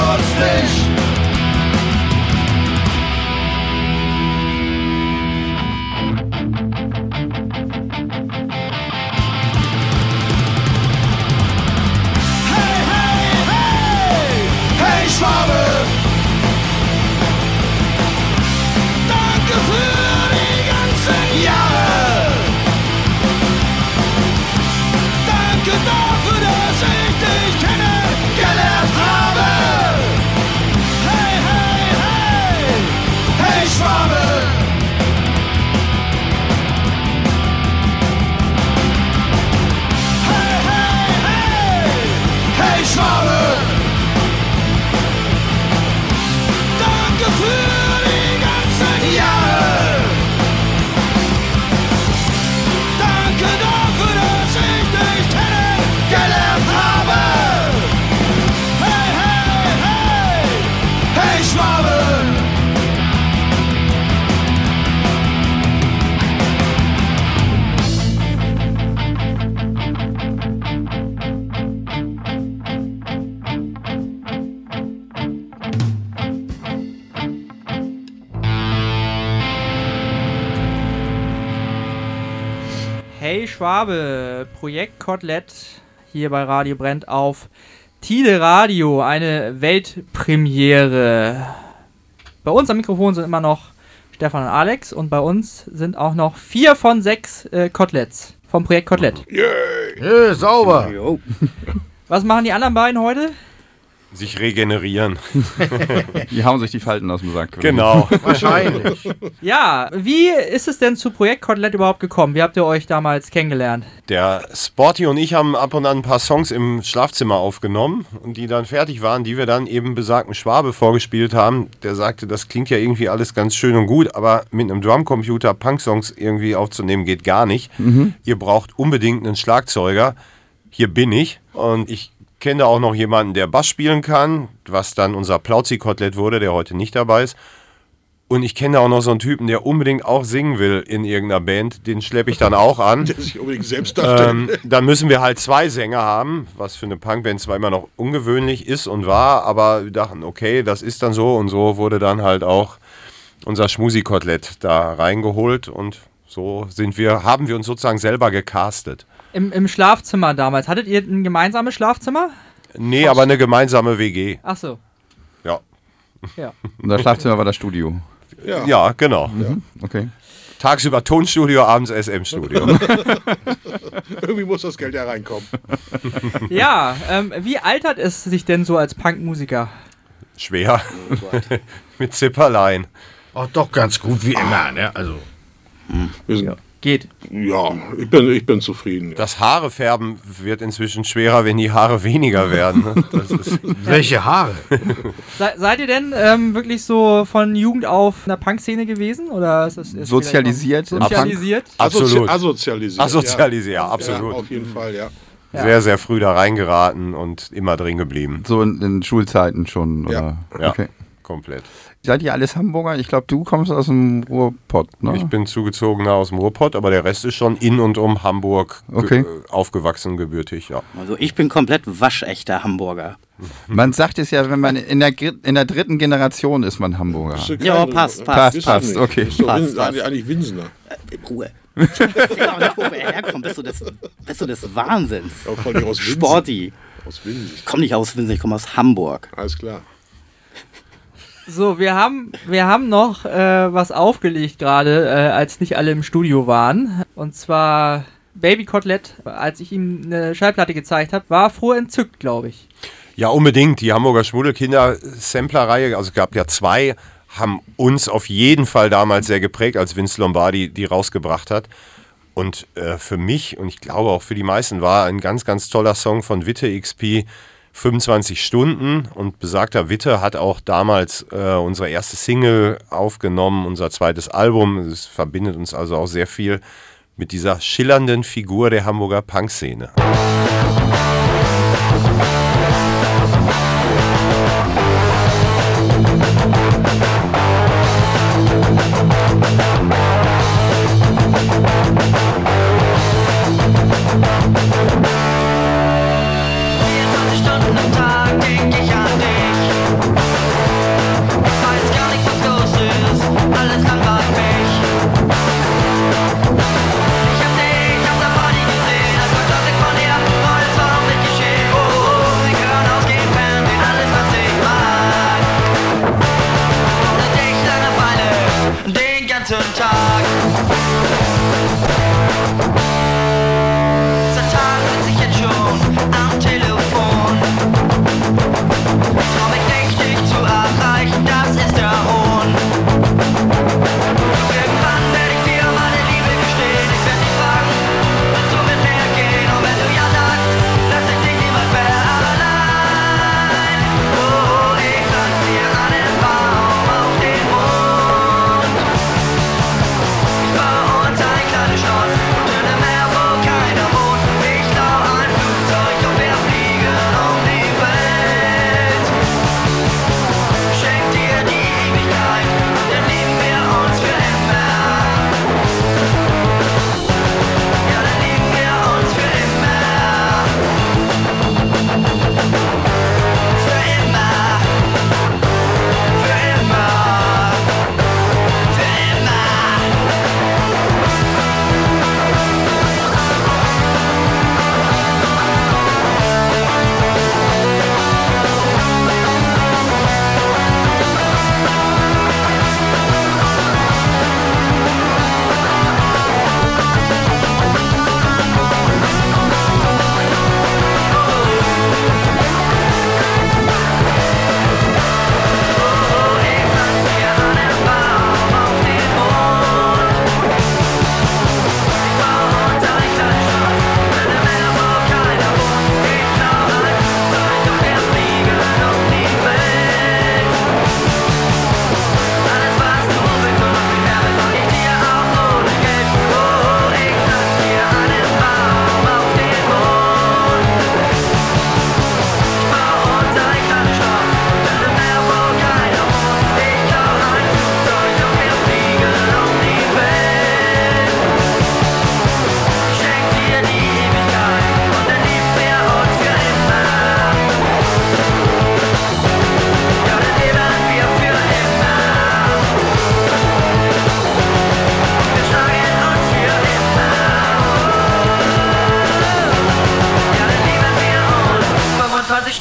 G: Verlass uns nicht. Schwabe,
A: Projekt Kotelett hier bei Radio Brennt auf Tide Radio, eine Weltpremiere. Bei uns am Mikrofon sind immer noch Stefan und Alex und bei uns sind auch noch vier von sechs äh, Koteletts vom Projekt Kotelett.
D: Äh, sauber.
A: Was machen die anderen beiden heute?
C: Sich regenerieren.
B: Die hauen sich die Falten aus dem Sack.
C: Genau.
D: Wahrscheinlich.
A: Ja, wie ist es denn zu Projekt Kotelett überhaupt gekommen? Wie habt ihr euch damals kennengelernt?
C: Der Sporty und ich haben ab und an ein paar Songs im Schlafzimmer aufgenommen und die dann fertig waren, die wir dann eben besagten Schwabe vorgespielt haben. Der sagte, das klingt ja irgendwie alles ganz schön und gut, aber mit einem Drumcomputer Punk-Songs irgendwie aufzunehmen geht gar nicht. Ihr braucht unbedingt einen Schlagzeuger. Hier bin ich und ich kenne auch noch jemanden, der Bass spielen kann, was dann unser Plauzi-Kotelett wurde, der heute nicht dabei ist. Und ich kenne auch noch so einen Typen, der unbedingt auch singen will in irgendeiner Band. Den schleppe ich dann auch an.
F: Der sich unbedingt selbst.
C: Ähm, dann müssen wir halt zwei Sänger haben, was für eine Punkband zwar immer noch ungewöhnlich ist und war, aber wir dachten, okay, das ist dann so und so wurde dann halt auch unser Schmusikotelett da reingeholt und so sind wir, haben wir uns sozusagen selber gecastet.
A: Im, Im Schlafzimmer damals. Hattet ihr ein gemeinsames Schlafzimmer?
C: Nee, aber eine gemeinsame WG.
A: Ach so.
C: Ja.
A: Ja.
B: Und das Schlafzimmer war das Studio.
F: ja.
C: Ja, genau.
B: Okay.
C: Tagsüber Tonstudio, abends SM-Studio.
F: Irgendwie muss das Geld ja reinkommen.
A: Ja, ähm, wie altert es sich denn so als Punkmusiker?
C: Schwer. Mit Zipperlein.
D: Auch doch ganz gut wie immer, ne? Also.
F: Wir sind,
A: Geht.
F: ja, ich bin, ich bin zufrieden. Ja.
C: Das Haare färben wird inzwischen schwerer, wenn die Haare weniger werden. ne? Das ist,
D: Welche Haare?
A: Se seid ihr denn ähm, wirklich so von Jugend auf in der Punk-Szene gewesen? Oder ist das ist
B: Sozialisiert
A: Sozialisiert?
C: absolut.
F: Asozialisiert.
C: Asozialisiert, ja,
F: Ja,
C: absolut.
F: auf jeden Fall, ja.
A: Ja.
C: Sehr, sehr früh da reingeraten und immer drin geblieben.
B: So in, in Schulzeiten schon. Oder?
C: Ja.
B: Okay.
C: komplett.
B: Seid ihr alles Hamburger? Ich glaube, du kommst aus dem Ruhrpott, ne?
C: Ich bin zugezogener aus dem Ruhrpott, aber der Rest ist schon in und um Hamburg
B: Okay.
C: äh, aufgewachsen, gebürtig, ja.
E: Also ich bin komplett waschechter Hamburger.
B: Man sagt es ja, wenn man in der, in der dritten Generation ist man Hamburger.
F: Du
E: Ja, passt,
B: Passt, passt,
F: nicht.
B: okay.
F: Bist du
E: Passt, passt.
F: eigentlich- Winsener.
E: Ruhe. Erzähl auch nicht, wo wir herkommen. Bist du des, bist du des Wahnsinns?
F: Ja.
E: Sporty.
F: Aus Winsen.
E: Ich komme nicht aus Winsen, ich komme aus Hamburg.
F: Alles klar.
A: So, wir haben, wir haben noch äh, was aufgelegt gerade, äh, als nicht alle im Studio waren. Und zwar Baby Kotelett, als ich ihm eine Schallplatte gezeigt habe, war froh entzückt, glaube ich.
C: Ja, unbedingt. Die Hamburger Schmuddelkinder-Sampler-Reihe, also es gab ja zwei, haben uns auf jeden Fall damals sehr geprägt, als Vince Lombardi die rausgebracht hat. Und äh, für mich und ich glaube auch für die meisten war ein ganz, ganz toller Song von Witte XP 25 Stunden. Und besagter Witte hat auch damals äh, unsere erste Single aufgenommen, unser zweites Album. Es verbindet uns also auch sehr viel mit dieser schillernden Figur der Hamburger Punkszene.
H: Stunden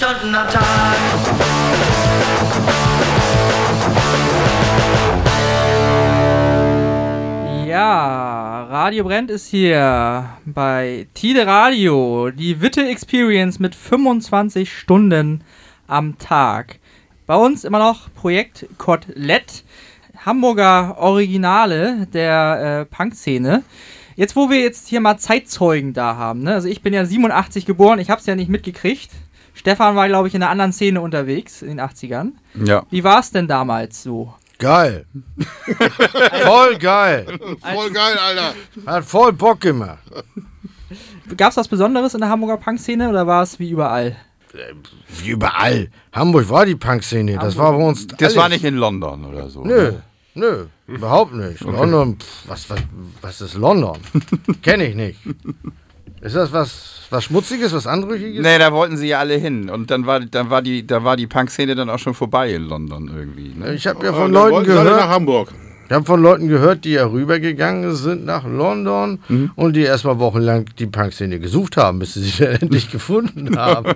H: uns 25 Stunden am Tag.
A: Ja, Radio Brennt ist hier bei Tide Radio, die Witte Experience mit 25 Stunden am Tag. Bei uns immer noch Projekt Kotelett, Hamburger Originale der äh, Punk-Szene. Jetzt, wo wir jetzt hier mal Zeitzeugen da haben, ne? also ich bin ja 87 geboren, ich habe es ja nicht mitgekriegt. Stefan war, glaube ich, in einer anderen Szene unterwegs in den 80ern.
B: Ja.
A: Wie war es denn damals so?
D: Geil. voll geil.
F: Voll geil, Alter.
D: Hat voll Bock gemacht.
A: Gab es was Besonderes in der Hamburger Punk-Szene oder war es wie überall?
D: Wie überall. Hamburg war die Punkszene. Das war bei uns.
B: Das
D: alles.
B: war nicht in London oder so.
D: Nö, nö, überhaupt nicht. London, pff, was, was, was ist London? Kenne ich nicht. Ist das was, was Schmutziges, was Anrüchiges?
B: Nee, da wollten sie ja alle hin. Und dann war, dann war die, da war die Punk-Szene dann auch schon vorbei in London irgendwie. Ne?
D: Ich habe ja
F: Und
D: von
F: dann
D: Leuten
F: alle nach
D: gehört,
F: Hamburg.
D: ich habe von Leuten gehört, die ja rübergegangen sind nach London und die erstmal wochenlang die Punkszene gesucht haben, bis sie sie dann endlich gefunden haben.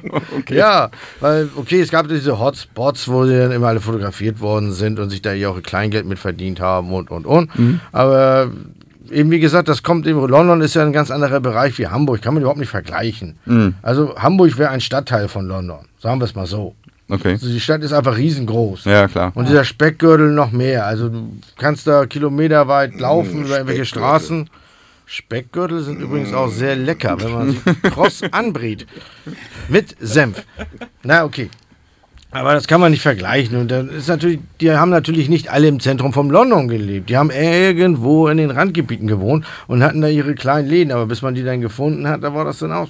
D: Ja, weil, okay, es gab diese Hotspots, wo sie dann immer alle fotografiert worden sind und sich da ihr auch ihr Kleingeld mit verdient haben und, und, und. Aber eben wie gesagt, das kommt eben, London ist ja ein ganz anderer Bereich wie Hamburg, kann man überhaupt nicht vergleichen. Also Hamburg wäre ein Stadtteil von London, sagen wir es mal so.
B: Okay.
D: Also die Stadt ist einfach riesengroß.
B: Ja, klar.
D: Und dieser Speckgürtel noch mehr. Also du kannst da kilometerweit laufen über irgendwelche. Straßen. Speckgürtel sind übrigens auch sehr lecker, wenn man sie kross anbrät. Mit Senf. Na, okay. Aber das kann man nicht vergleichen. Und dann ist natürlich, die haben natürlich nicht alle im Zentrum von London gelebt. Die haben irgendwo in den Randgebieten gewohnt und hatten da ihre kleinen Läden. Aber bis man die dann gefunden hat, da war das dann aus.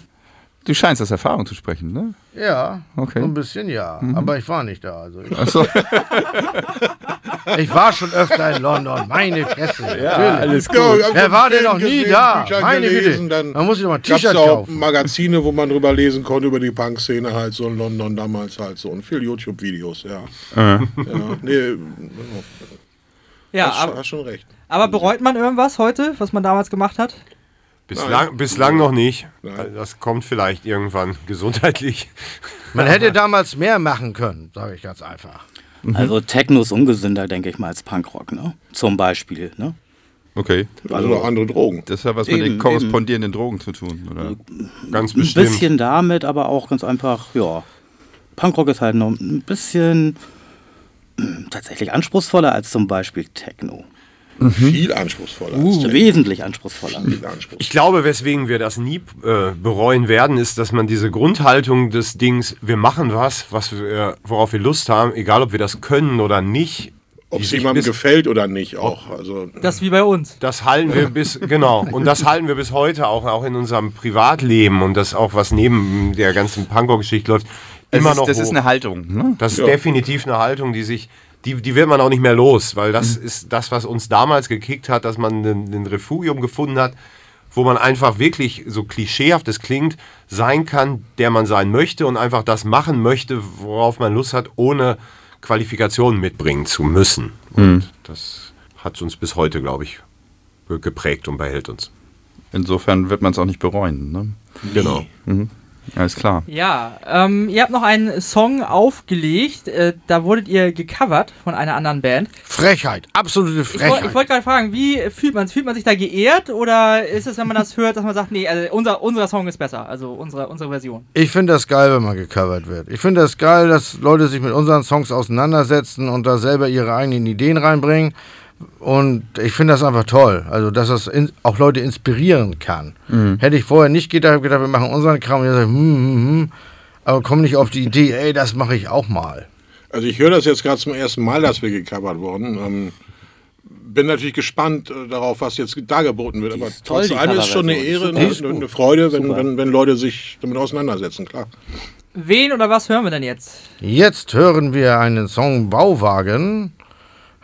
B: Du scheinst aus Erfahrung zu sprechen, ne?
D: Ja,
B: Okay.
D: so ein bisschen ja. Aber ich war nicht da. Also ich,
B: Achso.
D: ich war schon öfter in London. Meine Fresse. Ja,
B: alles
F: Ja, ich hab
D: Wer
F: so
D: war denn noch nie
F: gesehen,
D: da?
F: Bücher
D: Meine
F: gelesen,
D: Güte.
F: dann
D: Man muss sich doch mal ein T-Shirt
F: auch
D: kaufen.
F: Magazine, wo man drüber lesen konnte, über die Punk-Szene halt so in London damals halt so. Und viel YouTube-Videos, ja. ja. Nee,
A: Ja,
F: hast,
A: aber,
F: hast schon recht.
A: aber bereut man irgendwas heute, was man damals gemacht hat?
C: Bislang, bislang noch nicht.
F: Nein.
C: Das kommt vielleicht irgendwann gesundheitlich.
D: Man hätte damals mehr machen können, sage ich ganz einfach.
E: Also Techno ist ungesünder, denke ich mal, als Punkrock, ne? Zum Beispiel, ne?
B: Okay.
F: Also noch andere Drogen.
B: Das hat was mit
E: Eben,
B: den korrespondierenden Drogen zu tun, oder?
C: Ganz
E: Ein
C: bestimmt.
E: bisschen damit, aber auch ganz einfach, ja. Punkrock ist halt noch ein bisschen mm, tatsächlich anspruchsvoller als zum Beispiel Techno.
F: Viel anspruchsvoller. als Techno.
E: Wesentlich anspruchsvoller.
F: Viel anspruchsvoller.
C: Ich glaube, weswegen wir das nie äh, bereuen werden, ist, dass man diese Grundhaltung des Dings, wir machen was, was wir, worauf wir Lust haben, egal ob wir das können oder nicht.
F: Ob es
C: sich
F: jemandem
C: bis-
F: gefällt oder nicht auch. Also,
A: Das wie bei uns.
C: Das halten wir bis, genau, und das halten wir bis heute auch, auch in unserem Privatleben und das auch, was neben der ganzen Punkrock-Geschichte läuft, immer
B: das ist,
C: noch
B: das ist
C: hoch.
B: eine Haltung, ne?
C: Das ist
F: Ja.
C: definitiv eine Haltung, die sich, die, die wird man auch nicht mehr los, weil das ist das, was uns damals gekickt hat, dass man ein, Refugium gefunden hat, wo man einfach wirklich, so klischeehaft es klingt, sein kann, der man sein möchte und einfach das machen möchte, worauf man Lust hat, ohne Qualifikationen mitbringen zu müssen. Und das hat uns bis heute, glaube ich, ge- geprägt und behält uns.
B: Insofern wird man es auch nicht bereuen, ne?
C: Genau.
B: Alles klar.
A: Ja, ähm, ihr habt noch einen Song aufgelegt, äh, da wurdet ihr gecovert von einer anderen Band.
D: Frechheit, absolute
A: Ich, woll- ich
D: Frechheit.
A: wollte gerade fragen, wie fühlt man Fühlt man sich da geehrt oder ist es, wenn man das hört, dass man sagt, nee, also unser, unser Song ist besser, also unsere, unsere Version?
D: Ich finde das geil, wenn man gecovert wird. Ich finde das geil, dass Leute sich mit unseren Songs auseinandersetzen und da selber ihre eigenen Ideen reinbringen. Und ich finde das einfach toll. Also, dass das in, auch Leute inspirieren kann. Hätte ich vorher nicht gedacht, hab gedacht, wir machen unseren Kram und ich sage, hm, hm, hm. Aber komm nicht auf die Idee, ey, das mache ich auch mal.
F: also ich höre das jetzt gerade zum ersten Mal, dass wir gecovert wurden. Ähm, bin natürlich gespannt äh, darauf, was jetzt dargeboten wird. Aber
E: ist toll,
F: trotz
E: die
F: allem ist schon eine. Ehre,
E: Ist
F: eine, eine Freude, wenn, wenn, wenn Leute sich damit auseinandersetzen, klar.
A: Wen oder was hören wir denn jetzt?
D: Jetzt hören wir einen Song Bauwagen,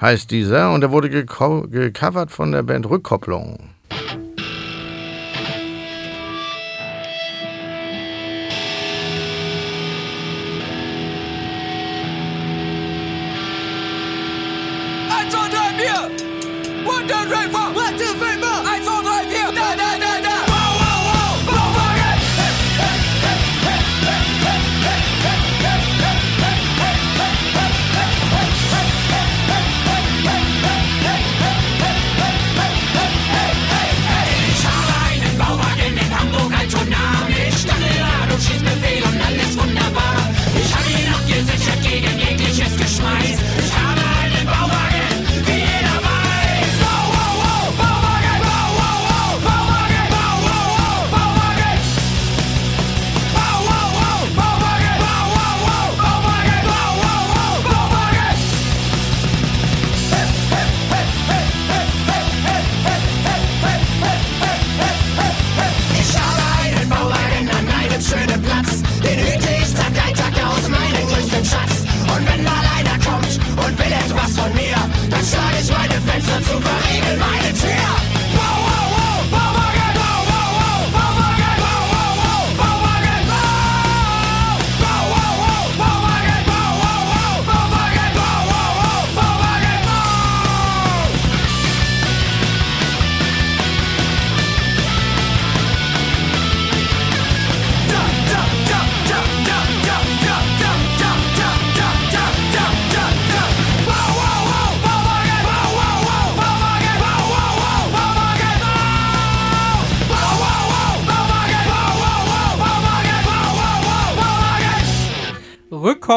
D: heißt dieser, und der wurde geco gecovert von der Band Rückkopplung.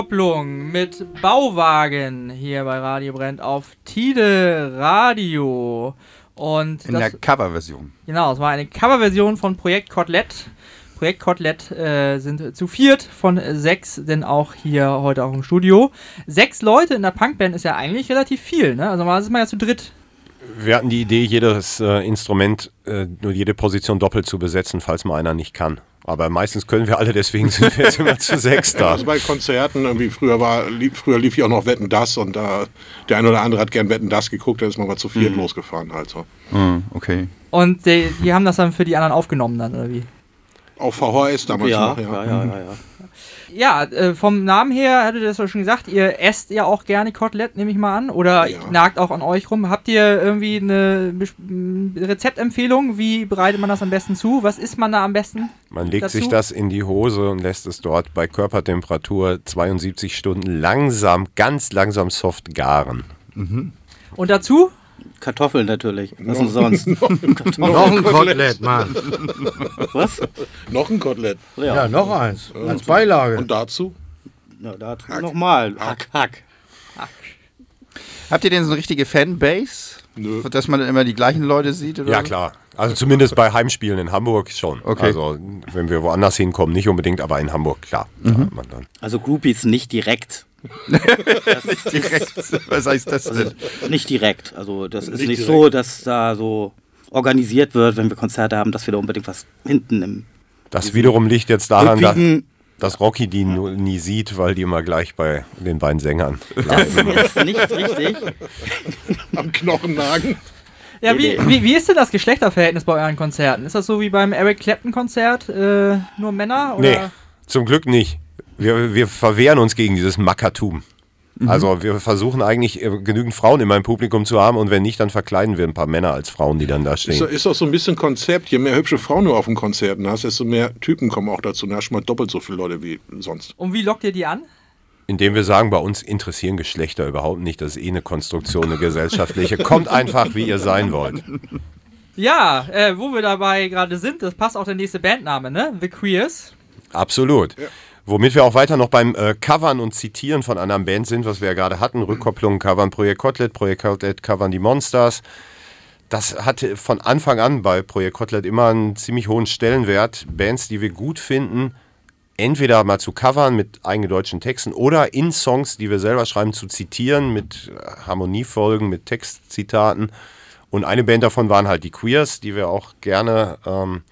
A: Rückkopplung mit Bauwagen hier bei Radio Brennt auf Tide Radio. Und
B: In
A: das,
B: der Coverversion.
A: genau, es war eine Coverversion von Projekt Kotelett. Projekt Kotelett äh, sind zu viert von sechs, denn auch hier heute auch im Studio. Sechs Leute in der Punkband ist ja eigentlich relativ viel, ne? Also mal ist man ja zu dritt.
C: Wir hatten die Idee, jedes äh, Instrument, äh, nur jede Position doppelt zu besetzen, falls mal einer nicht kann. Aber meistens können wir alle, deswegen sind wir jetzt immer zu sechs da.
F: Also bei Konzerten, irgendwie früher war, lief, früher lief ja auch noch Wetten das und da der eine oder andere hat gern Wetten das geguckt, da ist man mal zu viert losgefahren halt so.
B: Hm, okay.
A: Und die, die haben das dann für die anderen aufgenommen dann, oder wie?
F: Auf VHS damals
E: Ja,
F: noch,
E: ja, ja, ja, ja.
A: Ja, äh, vom Namen her, hattet ihr das ja schon gesagt, ihr esst ja auch gerne Kotelett, nehme ich mal an. Oder
F: Ja.
A: nagt auch an euch rum. Habt ihr irgendwie eine Rezeptempfehlung? Wie bereitet man das am besten zu? Was isst man da am besten?
C: Man legt
A: dazu?
C: sich das in die Hose und lässt es dort bei Körpertemperatur 72 Stunden langsam, ganz langsam soft garen.
A: Und dazu?
E: Kartoffeln natürlich. Was denn sonst?
D: Noch ein Kotelett, Mann.
E: Was?
F: Noch ein Kotelett.
D: Ja, noch eins. Als Beilage.
F: Und dazu?
E: Na, da nochmal. Hack, hack.
B: Habt ihr denn so eine richtige Fanbase?
F: Nö.
B: Dass man dann immer die gleichen Leute sieht? Oder
C: Ja,
B: so?
C: klar. Also zumindest bei Heimspielen in Hamburg schon.
B: Okay.
C: Also wenn wir woanders hinkommen, nicht unbedingt, aber in Hamburg, klar. Da hat man dann.
E: Also Groupies nicht direkt.
B: Direkt. Was heißt das denn?
E: Nicht direkt. Also das ist
F: Nicht
E: nicht,
F: direkt.
E: so, dass da so organisiert wird, wenn wir Konzerte haben, dass wir da unbedingt was hinten im
C: Das wiederum liegt jetzt daran, dass, dass Rocky die nie sieht, weil die immer gleich bei den beiden Sängern
E: Das
C: bleiben.
E: ist nicht richtig.
F: Am Knochennagen?
A: Ja, wie, wie, wie ist denn das Geschlechterverhältnis bei euren Konzerten? Ist das so wie beim Eric Clapton-Konzert? Äh, nur Männer? Oder?
C: Nee, zum Glück nicht. Wir, wir verwehren uns gegen dieses Mackertum. Also wir versuchen eigentlich äh, genügend Frauen in meinem Publikum zu haben und wenn nicht, dann verkleiden wir ein paar Männer als Frauen, die dann da
F: Ist,
C: stehen.
F: ist doch so ein bisschen Konzept. Je mehr hübsche Frauen du auf den Konzerten hast, desto mehr Typen kommen auch dazu. Da hast du mal doppelt so viele Leute wie sonst.
A: Und wie lockt ihr die an?
C: Indem wir sagen, bei uns interessieren Geschlechter überhaupt nicht. Das ist eh eine Konstruktion, eine gesellschaftliche. Kommt einfach, wie ihr sein wollt.
A: Ja, äh, wo wir dabei gerade sind, das passt auch der nächste Bandname, ne? The Queers.
C: Absolut. Womit wir auch weiter noch beim äh, Covern und Zitieren von anderen Bands sind, was wir ja gerade hatten. Rückkopplungen covern Projekt Kotlet, Projekt Kotlet covern die Monsters. Das hatte von Anfang an bei Projekt Kotlet immer einen ziemlich hohen Stellenwert. Bands, die wir gut finden, entweder mal zu covern mit eingedeutschten Texten oder in Songs, die wir selber schreiben, zu zitieren mit äh, Harmoniefolgen, mit Textzitaten. Und eine Band davon waren halt die Queers, die wir auch gerne ähm,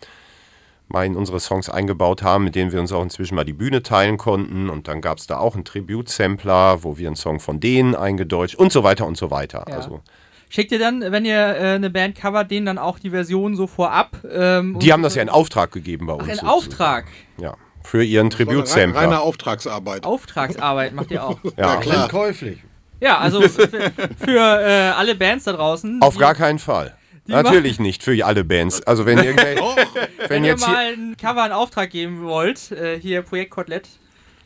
C: mal in unsere Songs eingebaut haben, mit denen wir uns auch inzwischen mal die Bühne teilen konnten. Und dann gab es da auch einen Tribute-Sampler, wo wir einen Song von denen eingedeutscht und so weiter und so weiter.
A: Ja.
C: Also,
A: Schickt ihr dann, wenn ihr äh, eine Band covert, denen dann auch die Version so vorab? Ähm,
C: die
A: und-
C: haben das ja in Auftrag gegeben bei uns.
A: Ach, in. Auftrag.
C: Ja, für ihren
F: Reine, reine
C: Tribute-Sampler.
F: Auftragsarbeit.
A: Auftragsarbeit macht ihr auch.
C: Ja,
F: klar.
D: Käuflich.
A: Ja, also für, für äh, alle Bands da draußen.
C: auf
A: die-
C: gar keinen Fall. Natürlich nicht für alle Bands. Also wenn irgendwelche,
A: Wenn
C: wenn
A: ihr
C: jetzt
A: mal ein Cover in Auftrag geben wollt, äh, hier Projekt Kotelett.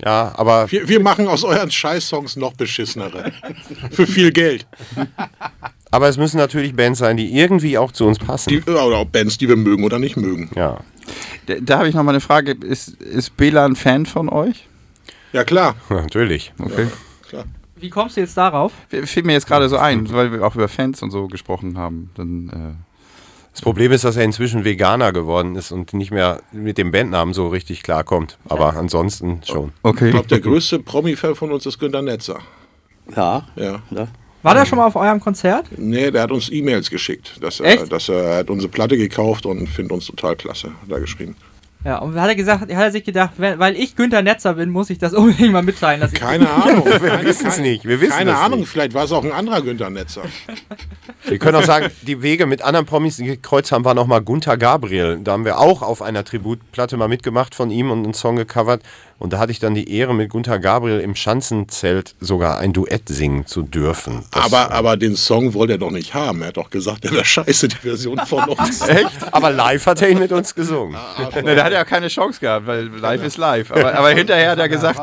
C: ja, aber
F: Wir, wir machen aus euren Scheiß-Songs noch beschissenere. Für viel Geld.
C: aber es müssen natürlich Bands sein, die irgendwie auch zu uns passen.
F: Die, oder auch Bands, die wir mögen oder nicht mögen.
C: ja.
B: Da, da habe ich noch mal eine Frage. Ist, ist Bela ein Fan von euch?
F: Ja, klar.
C: natürlich.
B: Okay.
F: klar.
A: Wie kommst du jetzt darauf?
B: Fiel mir jetzt gerade so ein, weil wir auch über Fans und so gesprochen haben. Dann,
C: Das Problem ist, dass er inzwischen Veganer geworden ist und nicht mehr mit dem Bandnamen so richtig klarkommt. Aber ansonsten schon.
B: äh, okay.
F: Ich glaube, der größte Promi-Fan von uns ist Günter Netzer.
E: Ja.
F: Ja.
E: ja.
A: War der schon mal auf eurem Konzert?
F: Nee, der hat uns E-Mails geschickt. Dass er,
A: Echt?
F: dass er, er hat unsere Platte gekauft und findet uns total klasse, hat er geschrieben.
A: Ja, und hat er gesagt, hat er sich gedacht, weil ich Günther Netzer bin, muss ich das unbedingt mal mitteilen. Dass ich
F: Keine Ahnung.
C: Wir wissen es nicht. Wir wissen
F: Keine Ahnung,
C: Nicht.
F: vielleicht war es auch ein anderer Günter Netzer.
C: Wir können auch sagen, die Wege mit anderen Promis, die gekreuzt haben, war nochmal Gunther Gabriel. Da haben wir auch auf einer Tributplatte mal mitgemacht von ihm und einen Song gecovert. Und da hatte ich dann die Ehre, mit Gunther Gabriel im Schanzenzelt sogar ein Duett singen zu dürfen. Das-
F: Aber, aber den Song wollte er doch nicht haben. Er hat doch gesagt, der wäre scheiße, die Version von uns.
C: aber live hat er ihn mit uns gesungen.
B: Ne, der hat ja keine Chance gehabt, weil live ist live. Aber, aber hinterher hat er gesagt.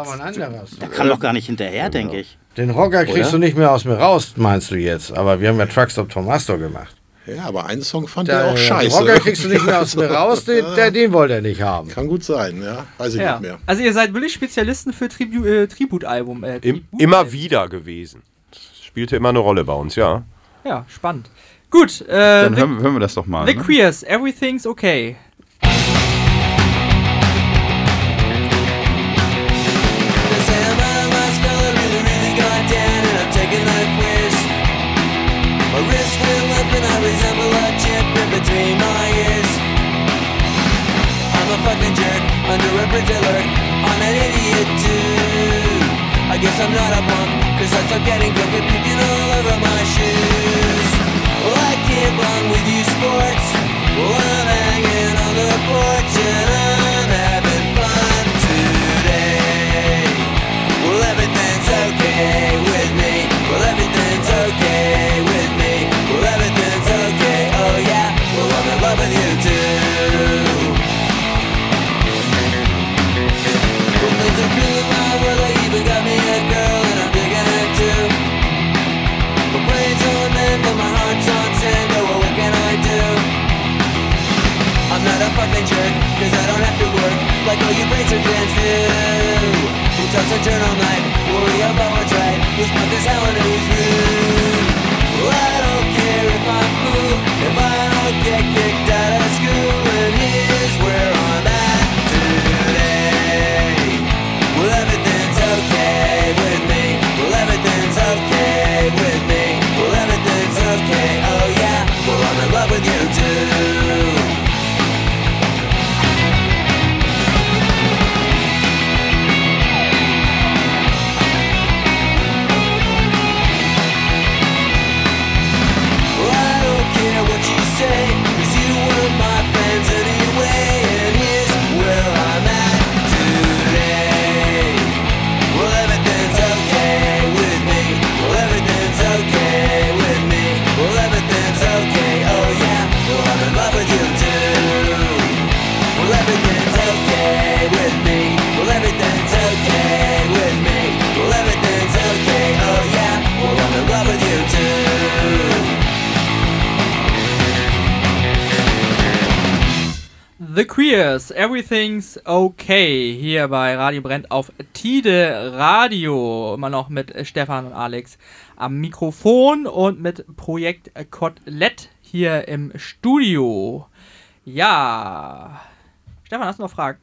E: Der kann doch gar nicht hinterher, denke ich.
D: Den Rocker kriegst
E: Oder?
D: du nicht mehr aus mir raus, meinst du jetzt. Aber wir haben ja Truckstop Tomasto gemacht.
F: Ja, aber einen Song fand
D: Der,
F: er auch scheiße.
D: Rocker kriegst du nicht mehr aus mir raus, den, der, den wollte er nicht haben.
F: Kann gut sein, ja. Weiß ich
A: Ja.
F: nicht mehr.
A: Also ihr seid wirklich Spezialisten für Tribu äh, Tributalbum. Äh,
C: Im,
A: Tribut-
C: immer wieder gewesen. Das spielte immer eine Rolle bei uns, ja.
A: Ja, spannend. Gut, äh,
B: Dann
A: The,
B: hören, hören wir das doch mal.
A: The
B: ne?
A: Queers, Everything's Okay.
I: I is I'm a fucking jerk, underwear I'm an idiot too I guess I'm not a punk, cause I start getting drunk and puking all over my shoes. Well, I can't run with you sports. Well, I'm hanging on the porch and I'm having fun today. Well, everything's okay fucking jerk, cause I don't have to work like all you. Who toss a turn all night, worry about what's right, who's put this how and who's rude. With oh you too. Everything's Okay.
A: Hier bei Radio Brennt auf Tide Radio. Immer noch mit Stefan und Alex am Mikrofon und mit Projekt Kotelett hier im Studio. Ja. Stefan, hast du noch Fragen?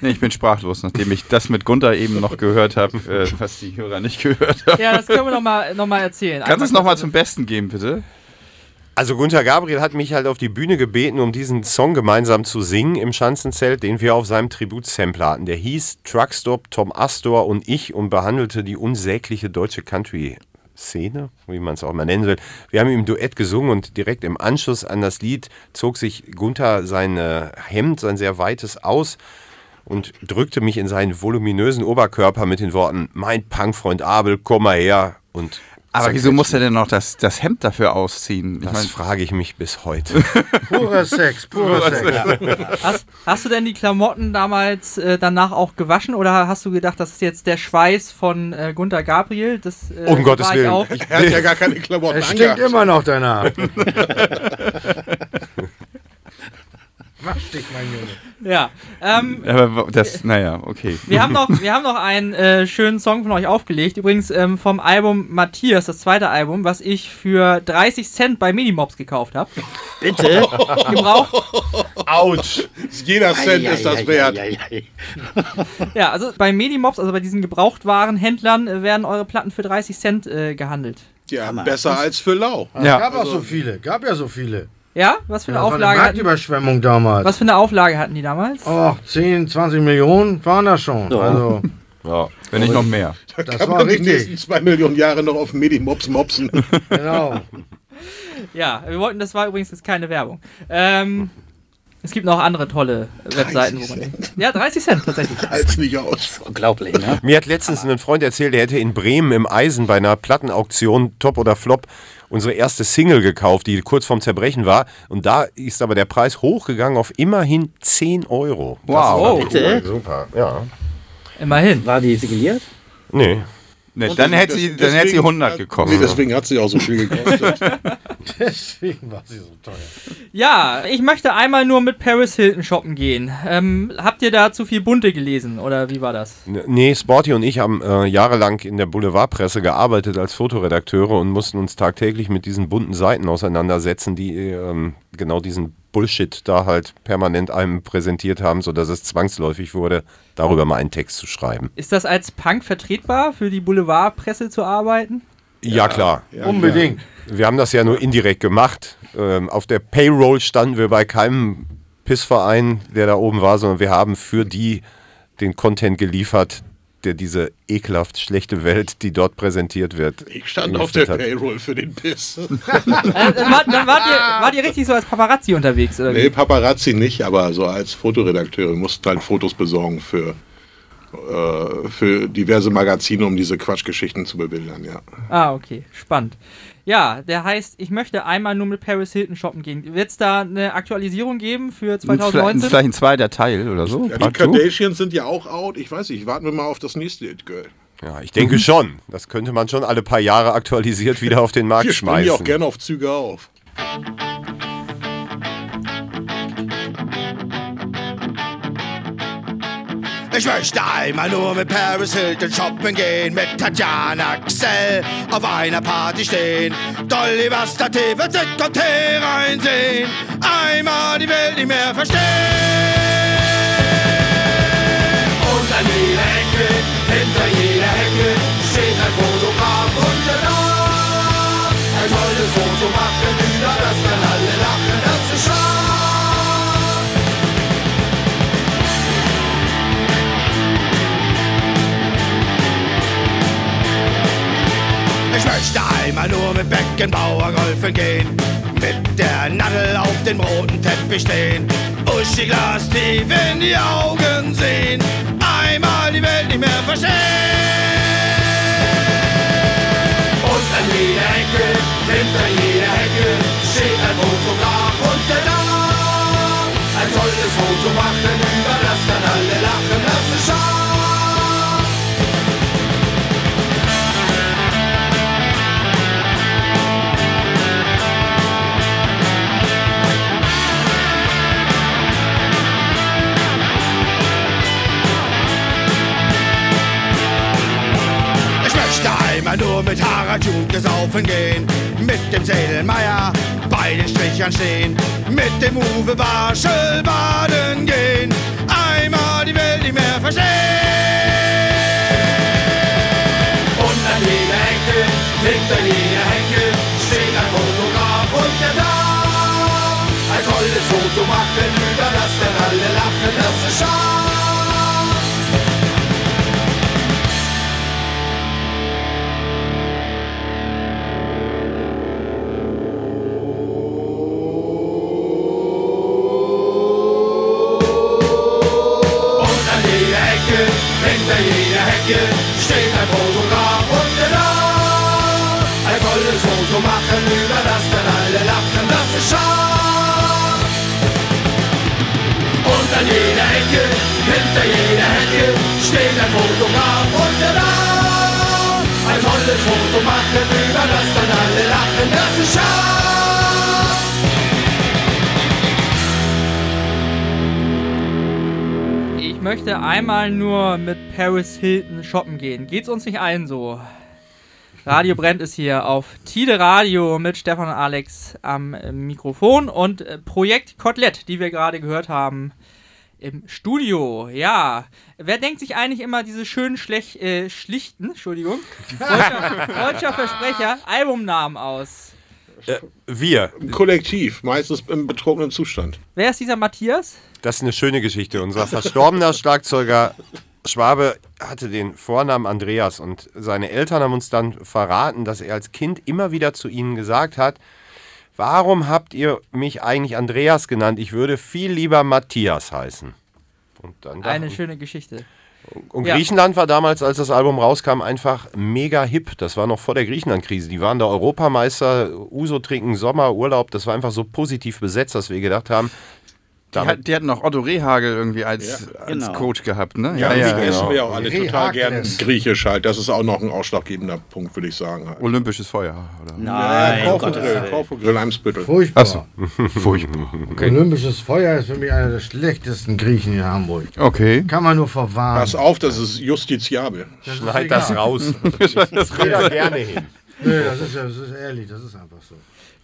B: Nee, ich bin sprachlos, nachdem ich das mit Gunther eben noch gehört habe, äh, was die Hörer nicht gehört haben.
A: Ja, das können wir nochmal noch mal erzählen.
B: Kannst du es nochmal zum Besten geben, bitte?
C: Also Gunther Gabriel hat mich halt auf die Bühne gebeten, um diesen Song gemeinsam zu singen im Schanzenzelt, den wir auf seinem Tributsampler hatten. Der hieß Truckstop, Tom Astor und ich und behandelte die unsägliche deutsche Country-Szene, wie man es auch mal nennen will. Wir haben im Duett gesungen und direkt im Anschluss an das Lied zog sich Gunther sein äh, Hemd, sein sehr weites aus und drückte mich in seinen voluminösen Oberkörper mit den Worten, mein Punkfreund Abel, komm mal her. Und
B: Aber wieso muss er denn noch das, das Hemd dafür ausziehen? Ich
C: das
B: mein,
C: frage ich mich bis heute.
D: Purer Sex, purer Sex.
A: Hast, hast du denn die Klamotten damals äh, danach auch gewaschen oder hast du gedacht, das ist jetzt der Schweiß von äh, Gunther Gabriel? Das, äh,
C: Um Gottes
A: ich
C: Willen.
A: Auch.
F: Er hat ja gar keine Klamotten
D: Es stinkt immer noch danach. Dich, mein Junge.
A: Ja. Ähm,
B: aber das, naja, okay.
A: Wir haben noch, wir haben noch einen äh, schönen Song von euch aufgelegt. Übrigens ähm, vom Album Matthias, das zweite Album, was ich für 30 Cent bei Minimobs gekauft habe.
E: Bitte?
A: Gebraucht.
C: Autsch!
F: Jeder Cent ist das wert.
A: Ja, also bei Minimobs, also bei diesen Gebrauchtwarenhändlern, äh, werden eure Platten für 30 Cent äh, gehandelt.
F: Ja, besser als für Lau.
B: Ja.
D: Gab auch so viele, gab ja so viele.
A: Ja? Was für eine
D: Das war eine
A: Auflage hatten,
D: Marktüberschwemmung damals.
A: was für eine Auflage hatten die damals?
D: Oh, 10, 20 Millionen waren das schon.
E: Ja.
D: Also,
B: Ja, wenn nicht noch mehr.
D: das
F: Kann
D: war
F: man die
D: richtig.
F: nächsten zwei Millionen Jahre noch auf Medi-Mops mopsen.
D: Genau.
A: Ja, wir wollten, das war übrigens jetzt keine Werbung. Ähm, es gibt noch andere tolle Webseiten, wo man. Ja, 30 Cent tatsächlich.
F: Halt's nicht aus.
E: Unglaublich, ne?
C: Mir hat letztens ein Freund erzählt, er hätte in Bremen im Eisen bei einer Plattenauktion Top oder Flop unsere erste Single gekauft, die kurz vorm Zerbrechen war. Und da ist aber der Preis hochgegangen auf immerhin 10 Euro.
B: Wow.
A: Oh,
E: Bitte?
C: Super, ja.
A: immerhin.
E: War die signiert?
C: Nee.
B: Ne, dann hätte sie, dann hätte sie
F: deswegen-
B: 100
F: Nee,
B: gekostet.
F: deswegen hat sie auch so viel gekostet.
D: Deswegen war sie so teuer.
A: Ja, ich möchte einmal nur mit Paris Hilton shoppen gehen. Ähm, habt ihr da zu viel Bunte gelesen oder wie war das?
C: Nee, Sporty und ich haben äh, jahrelang in der Boulevardpresse gearbeitet als Fotoredakteure und mussten uns tagtäglich mit diesen bunten Seiten auseinandersetzen, die ähm, genau diesen Bullshit da halt permanent einem präsentiert haben, sodass es zwangsläufig wurde, darüber mal einen Text zu schreiben.
A: Ist das als Punk vertretbar, für die Boulevardpresse zu arbeiten?
C: Ja, klar.
D: Unbedingt.
C: Wir haben das ja nur indirekt gemacht. Ähm, auf der Payroll standen wir bei keinem Pissverein, der da oben war, sondern wir haben für die den Content geliefert, der diese ekelhaft schlechte Welt, die dort präsentiert wird.
F: Ich stand auf der
C: hat.
F: Payroll für den Piss.
A: Äh, dann wart, wart, ihr, wart ihr richtig so als Paparazzi unterwegs, oder
F: Nee,
A: wie?
F: Paparazzi nicht, aber so als Fotoredakteure mussten halt Fotos besorgen für, äh, für diverse Magazine, um diese Quatschgeschichten zu bebildern, ja.
A: Ah, okay, spannend. Ja, der heißt, ich möchte einmal nur mit Paris Hilton shoppen gehen. Wird es da eine Aktualisierung geben für
B: Ein- Vielleicht,
A: 2019?
B: vielleicht ein zweiter Teil oder so.
F: ja die? Kardashians sind ja auch out. Ich weiß nicht, warten wir mal auf das nächste It Girl.
C: Ja, ich denke schon. Das könnte man schon alle paar Jahre aktualisiert wieder auf den Markt
F: Wir springen ja
C: schmeißen.
F: auch gerne auf Züge auf.
I: Ich möchte einmal nur mit Paris Hilton shoppen gehen, mit Tatjana Axel auf einer Party stehen. Dolly Vastati wird dick und reinsehen, einmal die Welt nicht mehr verstehen. Und an jeder Ecke, hinter jeder Hecke, steht ein Fotograf und danach ein tolles Foto machen, über das dann möchte einmal nur mit Beckenbauer golfen gehen. Mit der Nadel auf dem roten Teppich stehen. Uschi Glas tief in die Augen sehen. Einmal die Welt nicht mehr verstehen. Und an jeder Ecke, hinter jeder Hecke, steht ein Fotograf und der darf ein tolles Foto machen, über das dann alle lachen, das ist scharf. Mit Harald Junke saufen gehen, mit dem Sedelmeier bei den Strichern stehen, mit dem Uwe Barschel baden gehen, einmal die Welt nicht mehr verstehen. Und an jeder Ecke, hinter jeder Hecke, steht ein Fotograf und der darf ein tolles Foto machen, über das dann alle lachen, das ist scharf. Hecke steht ein Fotograf und darf ein tolles Foto machen, über das dann alle lachen, das ist scharf. Und an jeder Ecke, hinter jeder Hecke steht ein Fotograf und darf ein tolles Foto machen, über das dann alle lachen, das ist scharf.
A: Ich möchte einmal nur mit Paris Hilton shoppen gehen. Geht's uns nicht allen so? Radio Brennt ist hier auf Tide Radio mit Stefan und Alex am äh, Mikrofon und äh, Projekt Kotelett, die wir gerade gehört haben im Studio. Ja, wer denkt sich eigentlich immer diese schönen Schlech äh, schlichten, Entschuldigung, deutscher, deutscher Versprecher, Albumnamen aus?
C: Wir.
F: Ein Kollektiv, meistens im betrunkenen Zustand.
A: Wer ist dieser Matthias?
C: Das ist eine schöne Geschichte. Unser verstorbener Schlagzeuger Schwabe hatte den Vornamen Andreas und seine Eltern haben uns dann verraten, dass er als Kind immer wieder zu ihnen gesagt hat, warum habt ihr mich eigentlich Andreas genannt? Ich würde viel lieber Matthias heißen. Dann
A: Eine schöne Geschichte.
C: und
A: ja.
C: Griechenland war damals, als das Album rauskam, einfach mega hip. Das war noch vor der Griechenland-Krise. Die waren da Europameister, Uso trinken, Sommer, Urlaub. Das war einfach so positiv besetzt, dass wir gedacht haben,
B: Die, hat, die hatten auch Otto Rehagel irgendwie als, als
E: Genau.
B: Coach gehabt, ne?
F: Ja, ja,
B: ja.
F: essen wir ja auch alle total gern griechisch halt. Das ist auch noch ein ausschlaggebender Punkt, würde ich sagen. Halt.
B: Olympisches Feuer, oder?
E: Nein,
F: Kauf
E: um
F: und
E: Gottes
F: Grill,
E: Willen.
F: Kauf und Grill, Eimsbüttel.
D: Furchtbar.
B: Achso. Furchtbar. Okay.
D: Olympisches Feuer ist für mich einer der schlechtesten Griechen in Hamburg.
B: Okay.
D: Kann man nur verwarnen.
F: Pass auf, das ist justiziabel.
C: Schneid das raus.
D: Jeder gerne hin. Nee, das ist, ja- das ist ehrlich, das ist einfach so.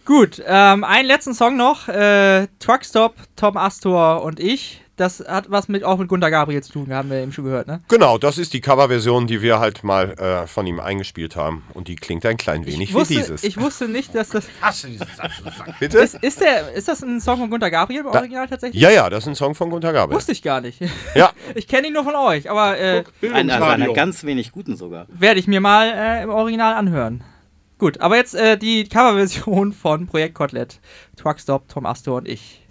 A: Gut, ähm, einen letzten Song noch. Äh, Truckstop, Tom Astor und ich. Das hat was mit auch mit Gunter Gabriel zu tun, haben wir eben schon gehört, ne?
C: Genau, das ist die Coverversion, die wir halt mal äh, von ihm eingespielt haben. Und die klingt ein klein wenig
A: Ich wusste,
C: wie dieses.
A: ich wusste nicht, dass das.
D: Hasse diesen Satz.
C: Bitte?
A: Ist, ist, der, ist das ein Song von Gunter Gabriel im Original tatsächlich?
C: Ja, ja, das ist ein Song von Gunter Gabriel.
A: Wusste ich gar nicht.
C: Ja,
A: Ich kenne ihn nur von euch, aber äh,
E: Einer seiner ganz wenig guten sogar.
A: werde ich mir mal äh, im Original anhören. Gut, aber jetzt äh, die Coverversion von Projekt Kotelett. Truckstop, Tom Astor und ich.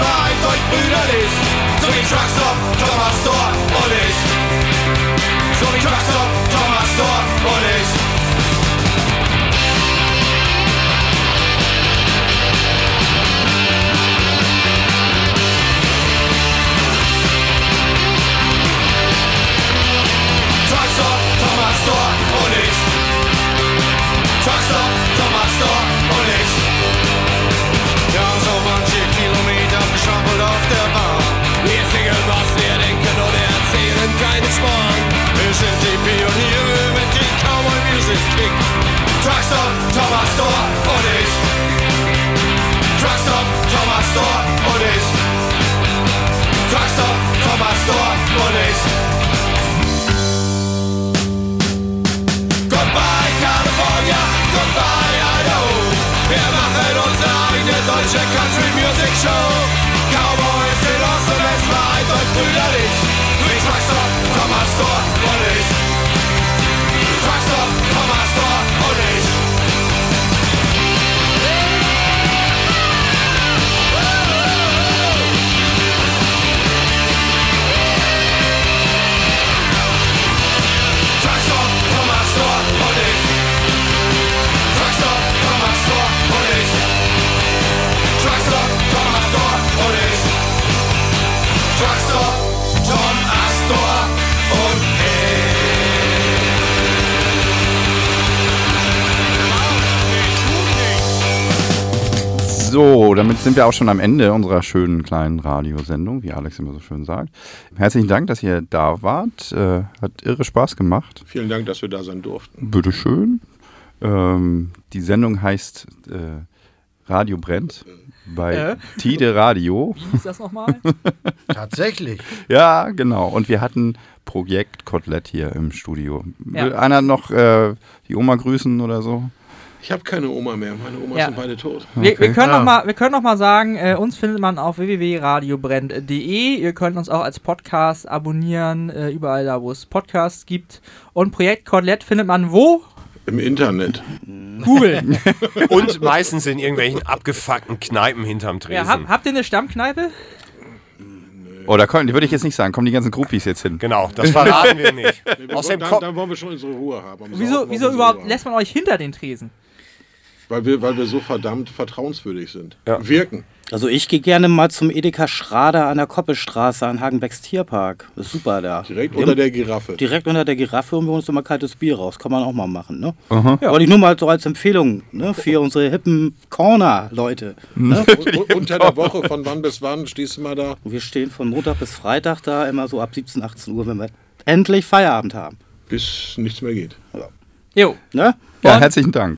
I: Aus dem West, vereint euch brüderlich. So wie Truckstop, keinen Schmarrn. Wir sind die Pioniere mit dem Cowboy Music Kick. Truckstop, Thomas Store und ich. Truckstop, Thomas Store und ich. Truckstop, Thomas Store und ich. Goodbye California, goodbye Idaho. Wir machen unsere eigene deutsche Country Music Show. Cowboys sind aus dem West, vereint euch brüderlich.
B: So, damit sind wir auch schon am Ende unserer schönen kleinen Radiosendung, wie Alex immer so schön sagt. Herzlichen Dank, dass ihr da wart. Äh, hat irre Spaß gemacht.
F: Vielen Dank, dass wir da sein durften.
B: Bitteschön. Ähm, die Sendung heißt äh, Radio brennt bei
A: Äh?
B: Tide Radio.
A: Wie hieß das nochmal?
D: Tatsächlich.
B: Ja, genau. Und wir hatten Projekt Kotelett hier im Studio.
A: Ja.
B: Will einer noch äh, die Oma grüßen oder so?
F: Ich habe keine Oma mehr. Meine Omas
A: Ja.
F: sind beide tot.
A: Wir, wir,
B: Okay.
A: können
D: Ja.
A: noch mal, wir können noch mal sagen, äh, uns findet man auf www.radiobrennt.de. Ihr könnt uns auch als Podcast abonnieren, äh, überall da, wo es Podcasts gibt. Und Projekt Kotelett findet man wo?
F: Im Internet.
A: Google.
C: Und meistens in irgendwelchen abgefuckten Kneipen hinterm Tresen.
A: ja, hab, habt ihr eine Stammkneipe?
B: Oh, da kommen, würde ich jetzt nicht sagen, kommen die ganzen Groupies jetzt hin.
C: Genau, das verraten wir nicht.
F: Wir
C: Außerdem
F: wollen, dann, dann wollen wir schon unsere Ruhe haben.
A: Wieso, wieso
F: wir
A: überhaupt
F: Ruhe
A: lässt man euch hinter den Tresen?
F: Weil wir, weil wir so verdammt vertrauenswürdig sind.
C: Ja.
F: Wirken.
E: Also ich gehe gerne mal zum Edeka Schrader an der Koppelstraße an Hagenbecks Tierpark. Ist super da.
F: Direkt unter der Giraffe.
E: Direkt unter der Giraffe und wir holen uns immer kaltes Bier raus. Kann man auch mal machen, ne? Ja. Wollte ich nur mal so als Empfehlung, ne? Für unsere hippen Corner-Leute. Ne?
F: Unter der Woche, von wann bis wann stehst du mal da?
E: Und wir stehen von Montag bis Freitag da immer so ab 17, 18 Uhr, wenn wir endlich Feierabend haben.
F: Bis nichts mehr geht.
A: Jo.
E: Ne?
B: Ja, herzlichen Dank.